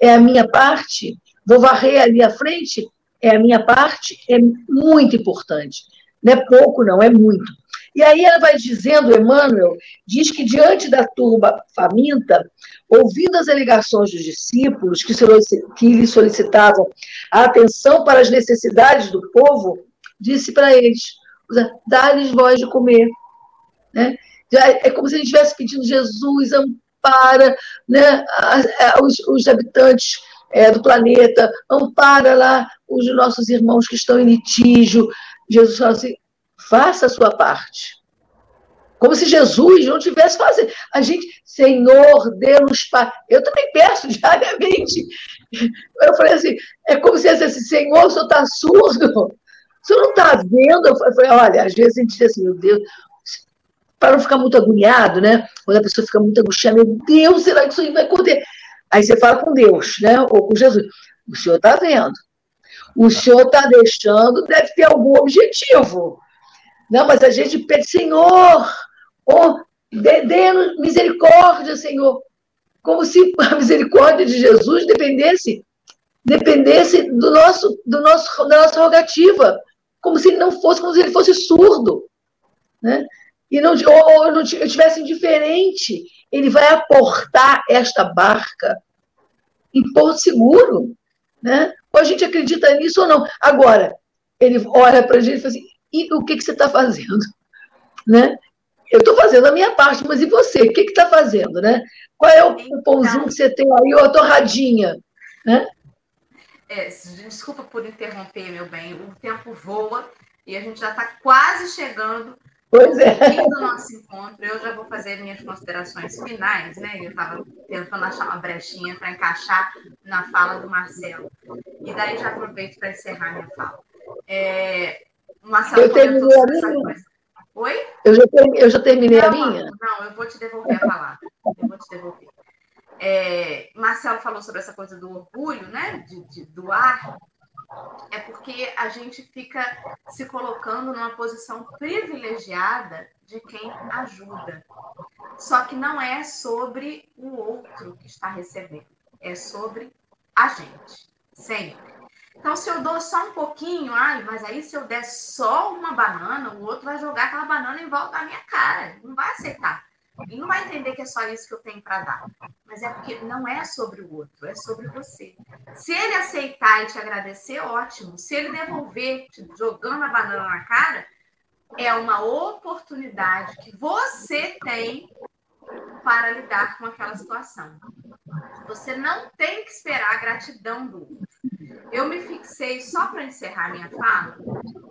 É a minha parte? Vou varrer ali à frente? É a minha parte? É muito importante. Não é pouco, não, é muito. E aí ela vai dizendo, Emmanuel, diz que diante da turba faminta, ouvindo as alegações dos discípulos que, que lhe solicitavam a atenção para as necessidades do povo, disse para eles: dá-lhes voz de comer. Né? É como se gente estivesse pedindo Jesus, ampara né, os, os habitantes é, do planeta, ampara lá os nossos irmãos que estão em litígio. Jesus fala assim: faça a sua parte. Como se Jesus não tivesse fazendo. A gente, Senhor, Deus, Pai. Eu também peço diariamente. Eu falei assim: é como se fosse assim, Senhor, o senhor está surdo? O senhor não está vendo? Eu falei: olha, às vezes a gente diz assim, meu Deus, para não ficar muito agoniado, né? Quando a pessoa fica muito angustiada, meu Deus, será que isso vai acontecer? Aí você fala com Deus, né? Ou com Jesus. O senhor está vendo. O senhor está deixando, deve ter algum objetivo. Não, mas a gente pede, Senhor, oh, dê, dê misericórdia, Senhor. Como se a misericórdia de Jesus dependesse dependesse do nosso, do nosso, da nossa rogativa. Como se ele não fosse, como se ele fosse surdo. Né? E não, ou, ou não tivesse indiferente. Ele vai aportar esta barca em Porto Seguro. Né? Ou a gente acredita nisso ou não. Agora, ele olha para a gente e fala assim: e o que, que você está fazendo? Né? Eu estou fazendo a minha parte, mas e você? O que está fazendo? Né? Qual é o, então, o pãozinho que você tem aí, ou a torradinha? Né? É, desculpa por interromper, meu bem. O tempo voa e a gente já está quase chegando Pois é. No do nosso encontro, eu já vou fazer minhas considerações finais, né? Eu estava tentando achar uma brechinha para encaixar na fala do Marcelo. E daí já aproveito para encerrar minha fala. É, o Marcelo eu terminei a minha. Coisa. Oi? Eu já, eu já terminei não, a minha? Não, eu vou te devolver a palavra. Eu vou te devolver. É, Marcelo falou sobre essa coisa do orgulho, né? De, de doar é porque a gente fica se colocando numa posição privilegiada de quem ajuda. Só que não é sobre o outro que está recebendo, é sobre a gente, sempre. Então, se eu dou só um pouquinho, ai, mas aí se eu der só uma banana, o outro vai jogar aquela banana em volta da minha cara, não vai aceitar. Ele não vai entender que é só isso que eu tenho para dar. Mas é porque não é sobre o outro, é sobre você. Se ele aceitar e te agradecer, ótimo. Se ele devolver, te jogando a banana na cara, é uma oportunidade que você tem para lidar com aquela situação. Você não tem que esperar a gratidão do outro. Eu me fixei, só para encerrar minha fala,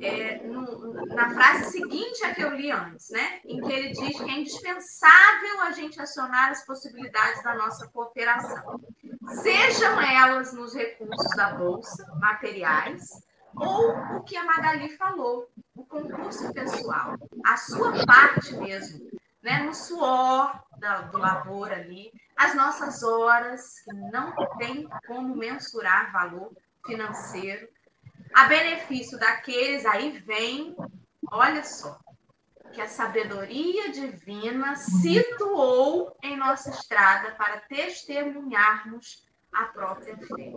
é, no, na frase seguinte a que eu li antes, né? Em que ele diz que é indispensável a gente acionar as possibilidades da nossa cooperação, sejam elas nos recursos da Bolsa, materiais, ou o que a Magali falou, o concurso pessoal, a sua parte mesmo, né? no suor da, do labor ali, as nossas horas, que não tem como mensurar valor financeiro, a benefício daqueles, aí vem, olha só, que a sabedoria divina situou em nossa estrada para testemunharmos a própria fé.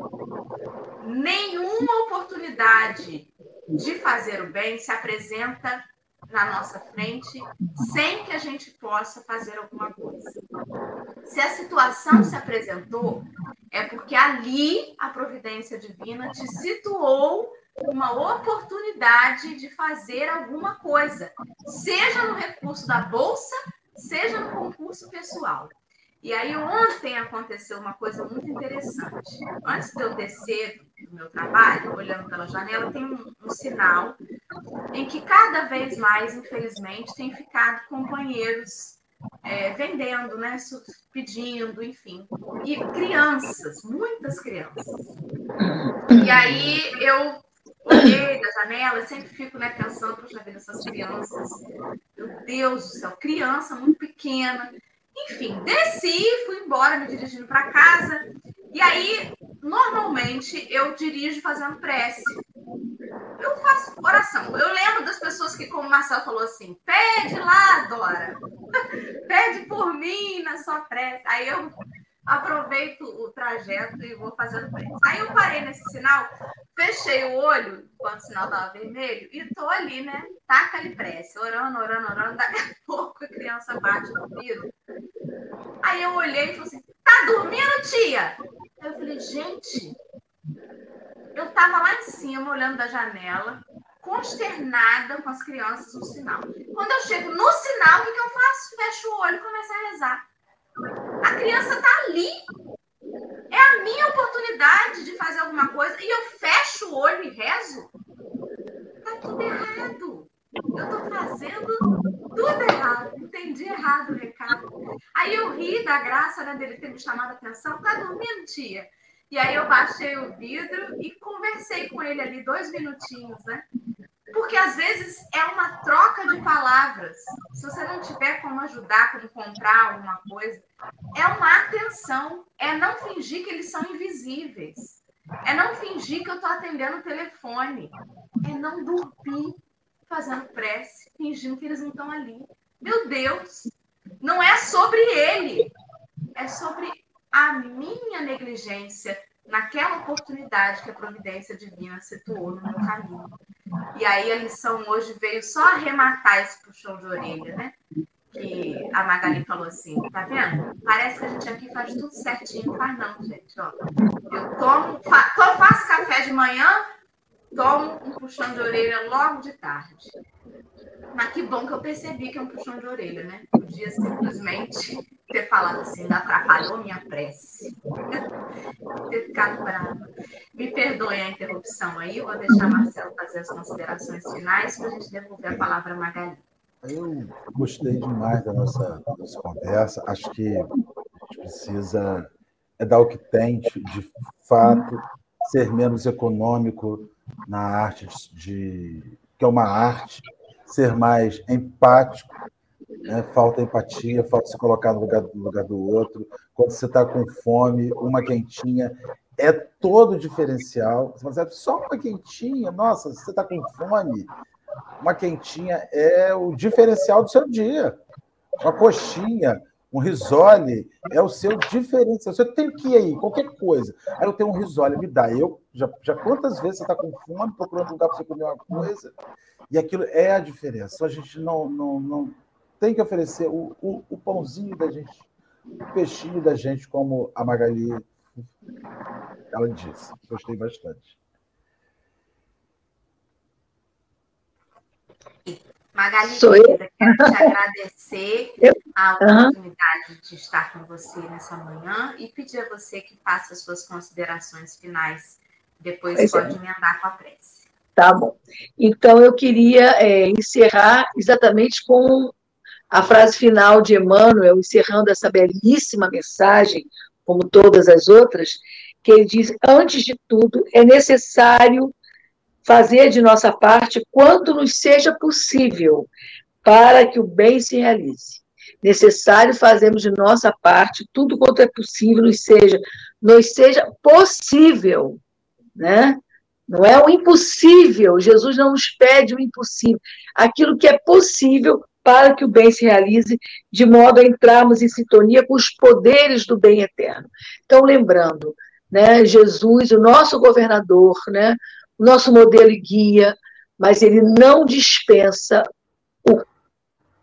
Nenhuma oportunidade de fazer o bem se apresenta na nossa frente sem que a gente possa fazer alguma coisa. Se a situação se apresentou, é porque ali a providência divina te situou uma oportunidade de fazer alguma coisa, seja no recurso da bolsa, seja no concurso pessoal. E aí ontem aconteceu uma coisa muito interessante. Antes de eu descer do meu trabalho, olhando pela janela, tem um, um sinal em que cada vez mais, infelizmente, tem ficado companheiros é, vendendo, né, pedindo, enfim. E crianças, muitas crianças. E aí eu olhei da janela, sempre fico né, pensando, poxa vida, essas crianças, meu Deus do céu, criança muito pequena. Enfim, desci, fui embora, me dirigindo para casa. E aí, normalmente, eu dirijo fazendo prece. Eu faço oração. Eu lembro das pessoas que, como o Marcelo falou assim, pede lá, Dora. pede por mim na sua prece. Aí eu aproveito o trajeto e vou fazendo prece. Aí eu parei nesse sinal, fechei o olho quando o sinal estava vermelho e tô ali, né? Taca ali prece, orando, orando, orando. Daqui a pouco a criança bate no vidro. Aí eu olhei e falei assim: tá dormindo, tia? Eu falei, gente, eu tava lá em cima, olhando da janela, consternada com as crianças no sinal. Quando eu chego no sinal, o que, que eu o olho e começa a rezar. A criança está ali. É a minha oportunidade de fazer alguma coisa e eu fecho o olho e rezo. Tá tudo errado. Eu estou fazendo tudo errado. Entendi errado o recado. Aí eu ri da graça né, dele ter me chamado a atenção. Tá dormindo, tia? E aí eu baixei o vidro e conversei com ele ali dois minutinhos, né? Porque às vezes é uma troca de palavras. Se você não tiver como ajudar, como comprar alguma coisa, é uma atenção, é não fingir que eles são invisíveis. É não fingir que eu estou atendendo o telefone. É não dormir fazendo prece, fingindo que eles não estão ali. Meu Deus! Não é sobre ele, é sobre a minha negligência naquela oportunidade que a providência divina situou no meu caminho. E aí a lição hoje veio só arrematar esse puxão de orelha, né? Que a Magali falou assim, tá vendo? Parece que a gente aqui faz tudo certinho, faz não, gente. Ó, eu tomo, fa faço café de manhã, tomo um puxão de orelha logo de tarde. Mas que bom que eu percebi que é um puxão de orelha, né? Podia simplesmente ter falado assim, atrapalhou minha prece. ter ficado brava. Me perdoe a interrupção aí, vou deixar Marcelo fazer as considerações finais para a gente devolver a palavra a Magali. Eu gostei demais da nossa, da nossa conversa. Acho que a gente precisa é dar o que tem, de fato, ser menos econômico na arte de, que é uma arte, ser mais empático, né? falta empatia, falta se colocar no lugar, no lugar do outro. Quando você está com fome, uma quentinha é todo diferencial. Fala, assim, só uma quentinha, nossa, você está com fome, uma quentinha é o diferencial do seu dia. Uma coxinha, um risole é o seu diferencial. Você tem que ir aí, qualquer coisa. Aí eu tenho um risole, me dá. Eu já, já quantas vezes você está com fome, procurando um lugar para você comer uma coisa, e aquilo é a diferença. Então, a gente não, não, não tem que oferecer o, o, o pãozinho da gente, o peixinho da gente, como a Magali ela disse. Gostei bastante. Magali, Sou eu? quero te agradecer eu? a oportunidade uhum. de estar com você nessa manhã e pedir a você que faça as suas considerações finais. Depois pois pode é. emendar com a prece. Tá bom. Então, eu queria é, encerrar exatamente com a frase final de Emmanuel, encerrando essa belíssima mensagem, como todas as outras, que ele diz: antes de tudo, é necessário fazer de nossa parte quanto nos seja possível para que o bem se realize. Necessário fazermos de nossa parte tudo quanto é possível, nos seja, nos seja possível, né? Não é o impossível. Jesus não nos pede o impossível. Aquilo que é possível para que o bem se realize, de modo a entrarmos em sintonia com os poderes do bem eterno. Então, lembrando, né, Jesus, o nosso governador, né, o nosso modelo guia, mas ele não dispensa o,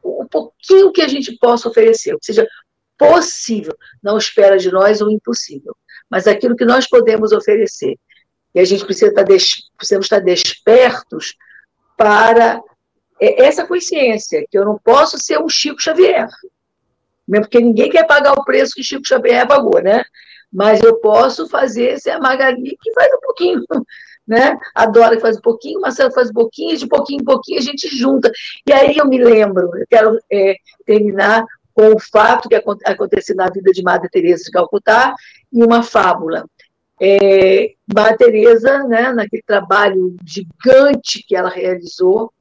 o pouquinho que a gente possa oferecer, ou seja, possível, não espera de nós o impossível, mas aquilo que nós podemos oferecer. E a gente precisa estar, des, precisamos estar despertos para essa consciência, que eu não posso ser um Chico Xavier, mesmo porque ninguém quer pagar o preço que Chico Xavier pagou, né? Mas eu posso fazer ser a Magali que faz um pouquinho, né? A Dora faz um pouquinho, o Marcelo faz um pouquinho, de pouquinho em pouquinho a gente junta. E aí eu me lembro, eu quero é, terminar com o fato que aconteceu na vida de Madre Teresa de Calcutá e uma fábula. É, Madre Teresa, né, naquele trabalho gigante que ela realizou,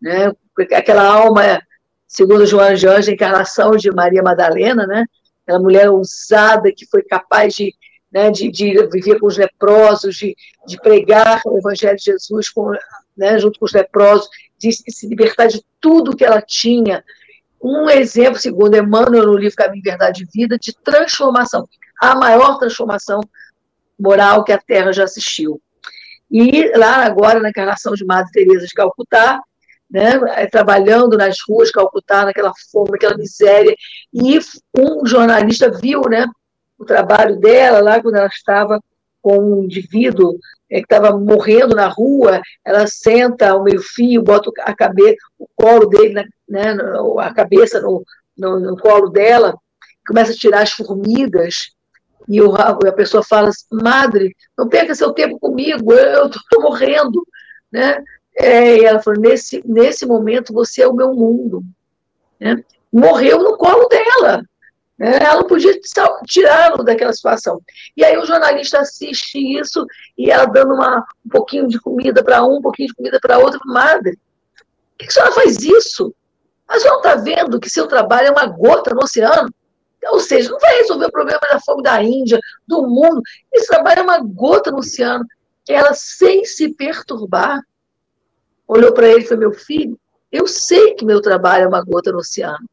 né, aquela alma, segundo João de Anjos, a encarnação de Maria Madalena, né, aquela mulher ousada que foi capaz de né, de, de, viver com os leprosos, de, de pregar o Evangelho de Jesus com, né, junto com os leprosos, de se libertar de tudo que ela tinha. Um exemplo, segundo Emmanuel, no livro Caminho, Verdade e Vida, de transformação, a maior transformação moral que a Terra já assistiu. E lá agora, na encarnação de Madre Teresa de Calcutá, né, trabalhando nas ruas, Calcutá, naquela fome, naquela miséria, e um jornalista viu, né, o trabalho dela lá quando ela estava com um indivíduo é, que estava morrendo na rua, ela senta ao meio-fio, bota a cabeça, o colo dele, né, a cabeça no, no, no colo dela, começa a tirar as formigas, e o, a pessoa fala assim, madre, não perca seu tempo comigo, eu estou morrendo, né? É, e ela falou, nesse, nesse momento você é o meu mundo. Né? Morreu no colo dela. Né? Ela podia tirá-lo daquela situação. E aí o jornalista assiste isso e ela dando uma, um pouquinho de comida para um, um pouquinho de comida para outro. Madre, por que a senhora faz isso? A senhora não está vendo que seu trabalho é uma gota no oceano? Ou seja, não vai resolver o problema da fome da Índia, do mundo. Esse trabalho é uma gota no oceano. Ela, sem se perturbar, olhou para ele e falou: Meu filho, eu sei que meu trabalho é uma gota no oceano,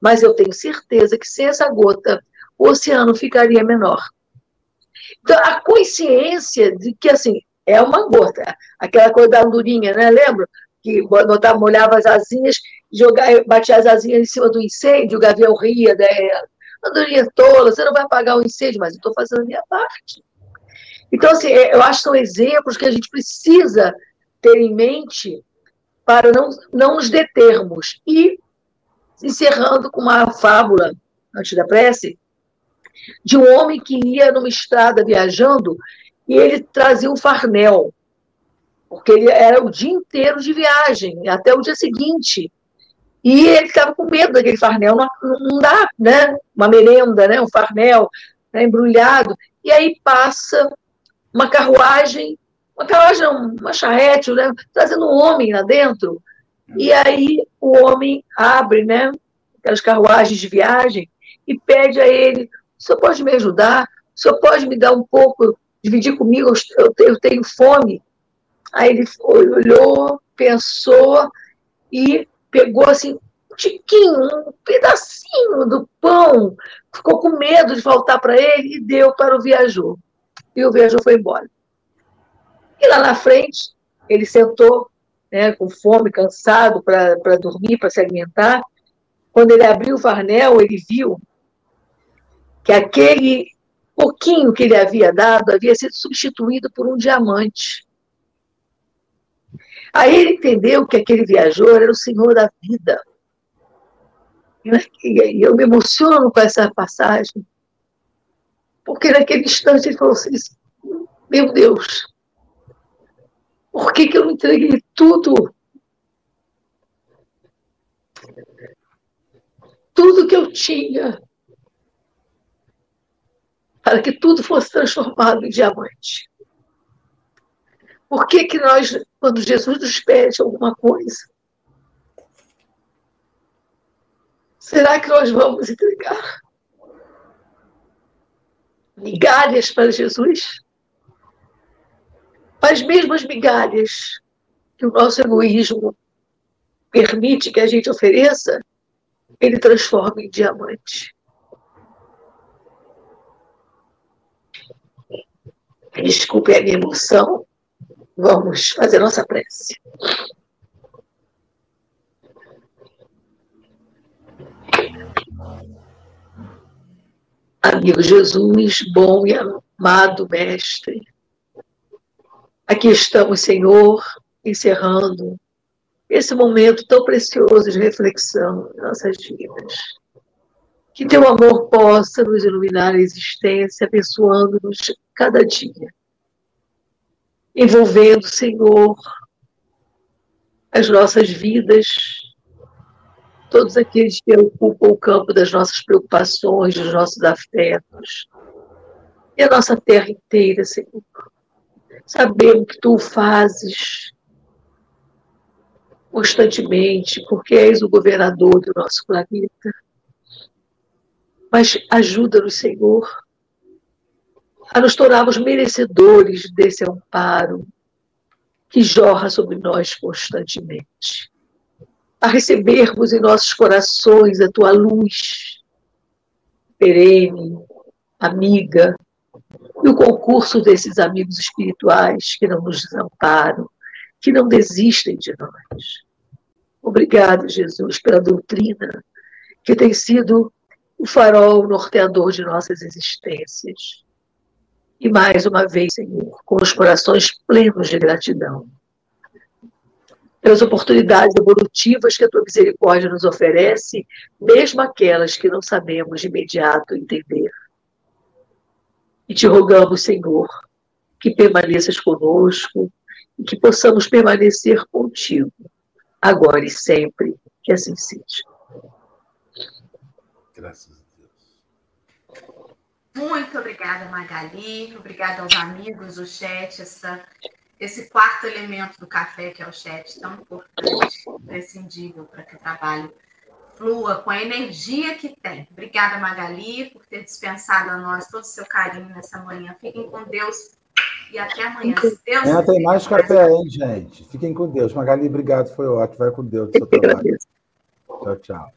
mas eu tenho certeza que sem essa gota, o oceano ficaria menor. Então, a consciência de que, assim, é uma gota, aquela coisa da andorinha, né? Lembra? Que botava, molhava as asinhas, jogava, batia as asinhas em cima do incêndio, o gavião ria dela. Andorinha tola, você não vai apagar o incêndio, mas eu estou fazendo a minha parte. Então, assim, eu acho que são exemplos que a gente precisa ter em mente para não, não nos determos. E, encerrando com uma fábula, antes da prece, de um homem que ia numa estrada viajando e ele trazia um farnel, porque ele era o dia inteiro de viagem, até o dia seguinte. E ele estava com medo daquele farnel, não, não dá, né? Uma merenda, né? Um farnel né? embrulhado. E aí passa uma carruagem uma carruagem, uma charrete, né, trazendo um homem lá dentro. E aí o homem abre, né, aquelas carruagens de viagem e pede a ele: o senhor pode me ajudar? O senhor pode me dar um pouco, dividir comigo? Eu tenho, eu tenho fome. Aí ele olhou, pensou e pegou assim um tiquinho, um pedacinho do pão, ficou com medo de faltar para ele e deu para o viajor. E o viajor foi embora. E lá na frente, ele sentou, né, com fome, cansado, para dormir, para se alimentar. Quando ele abriu o farnel, ele viu que aquele pouquinho que ele havia dado havia sido substituído por um diamante. Aí ele entendeu que aquele viajor era o senhor da vida. E eu me emociono com essa passagem, porque naquele instante ele falou assim: Meu Deus, por que, que eu entreguei tudo? Tudo que eu tinha para que tudo fosse transformado em diamante. Por que, que nós, quando Jesus nos pede alguma coisa, será que nós vamos entregar migalhas para Jesus? As mesmas migalhas que o nosso egoísmo permite que a gente ofereça, ele transforma em diamante. Desculpe a minha emoção. Vamos fazer nossa prece. Amigo Jesus, bom e amado Mestre, Aqui estamos, Senhor, encerrando esse momento tão precioso de reflexão em nossas vidas. Que teu amor possa nos iluminar a existência, abençoando-nos cada dia. Envolvendo, Senhor, as nossas vidas, todos aqueles que ocupam o campo das nossas preocupações, dos nossos afetos, e a nossa terra inteira, Senhor sabemos que tu o fazes constantemente, porque és o governador do nosso planeta. Mas ajuda-nos, Senhor, a nos tornarmos merecedores desse amparo que jorra sobre nós constantemente. A recebermos em nossos corações a tua luz perene, amiga, e o concurso desses amigos espirituais que não nos desamparam, que não desistem de nós. Obrigado, Jesus, pela doutrina que tem sido o farol norteador de nossas existências. E mais uma vez, Senhor, com os corações plenos de gratidão. pelas oportunidades evolutivas que a tua misericórdia nos oferece, mesmo aquelas que não sabemos de imediato entender. E te rogamos, Senhor, que permaneças conosco e que possamos permanecer contigo, agora e sempre, que assim seja. Graças a Deus. Muito obrigada, Magali. Obrigada aos amigos do chat, essa, esse quarto elemento do café, que é o chat, tão importante, imprescindível para que o trabalho flua com a energia que tem. Obrigada, Magali, por ter dispensado a nós todo o seu carinho nessa manhã. Fiquem com Deus e até amanhã. Se Deus amanhã tem mais café, hein, gente? Fiquem com Deus. Magali, obrigado, foi ótimo. Vai com Deus seu trabalho. Tchau, tchau.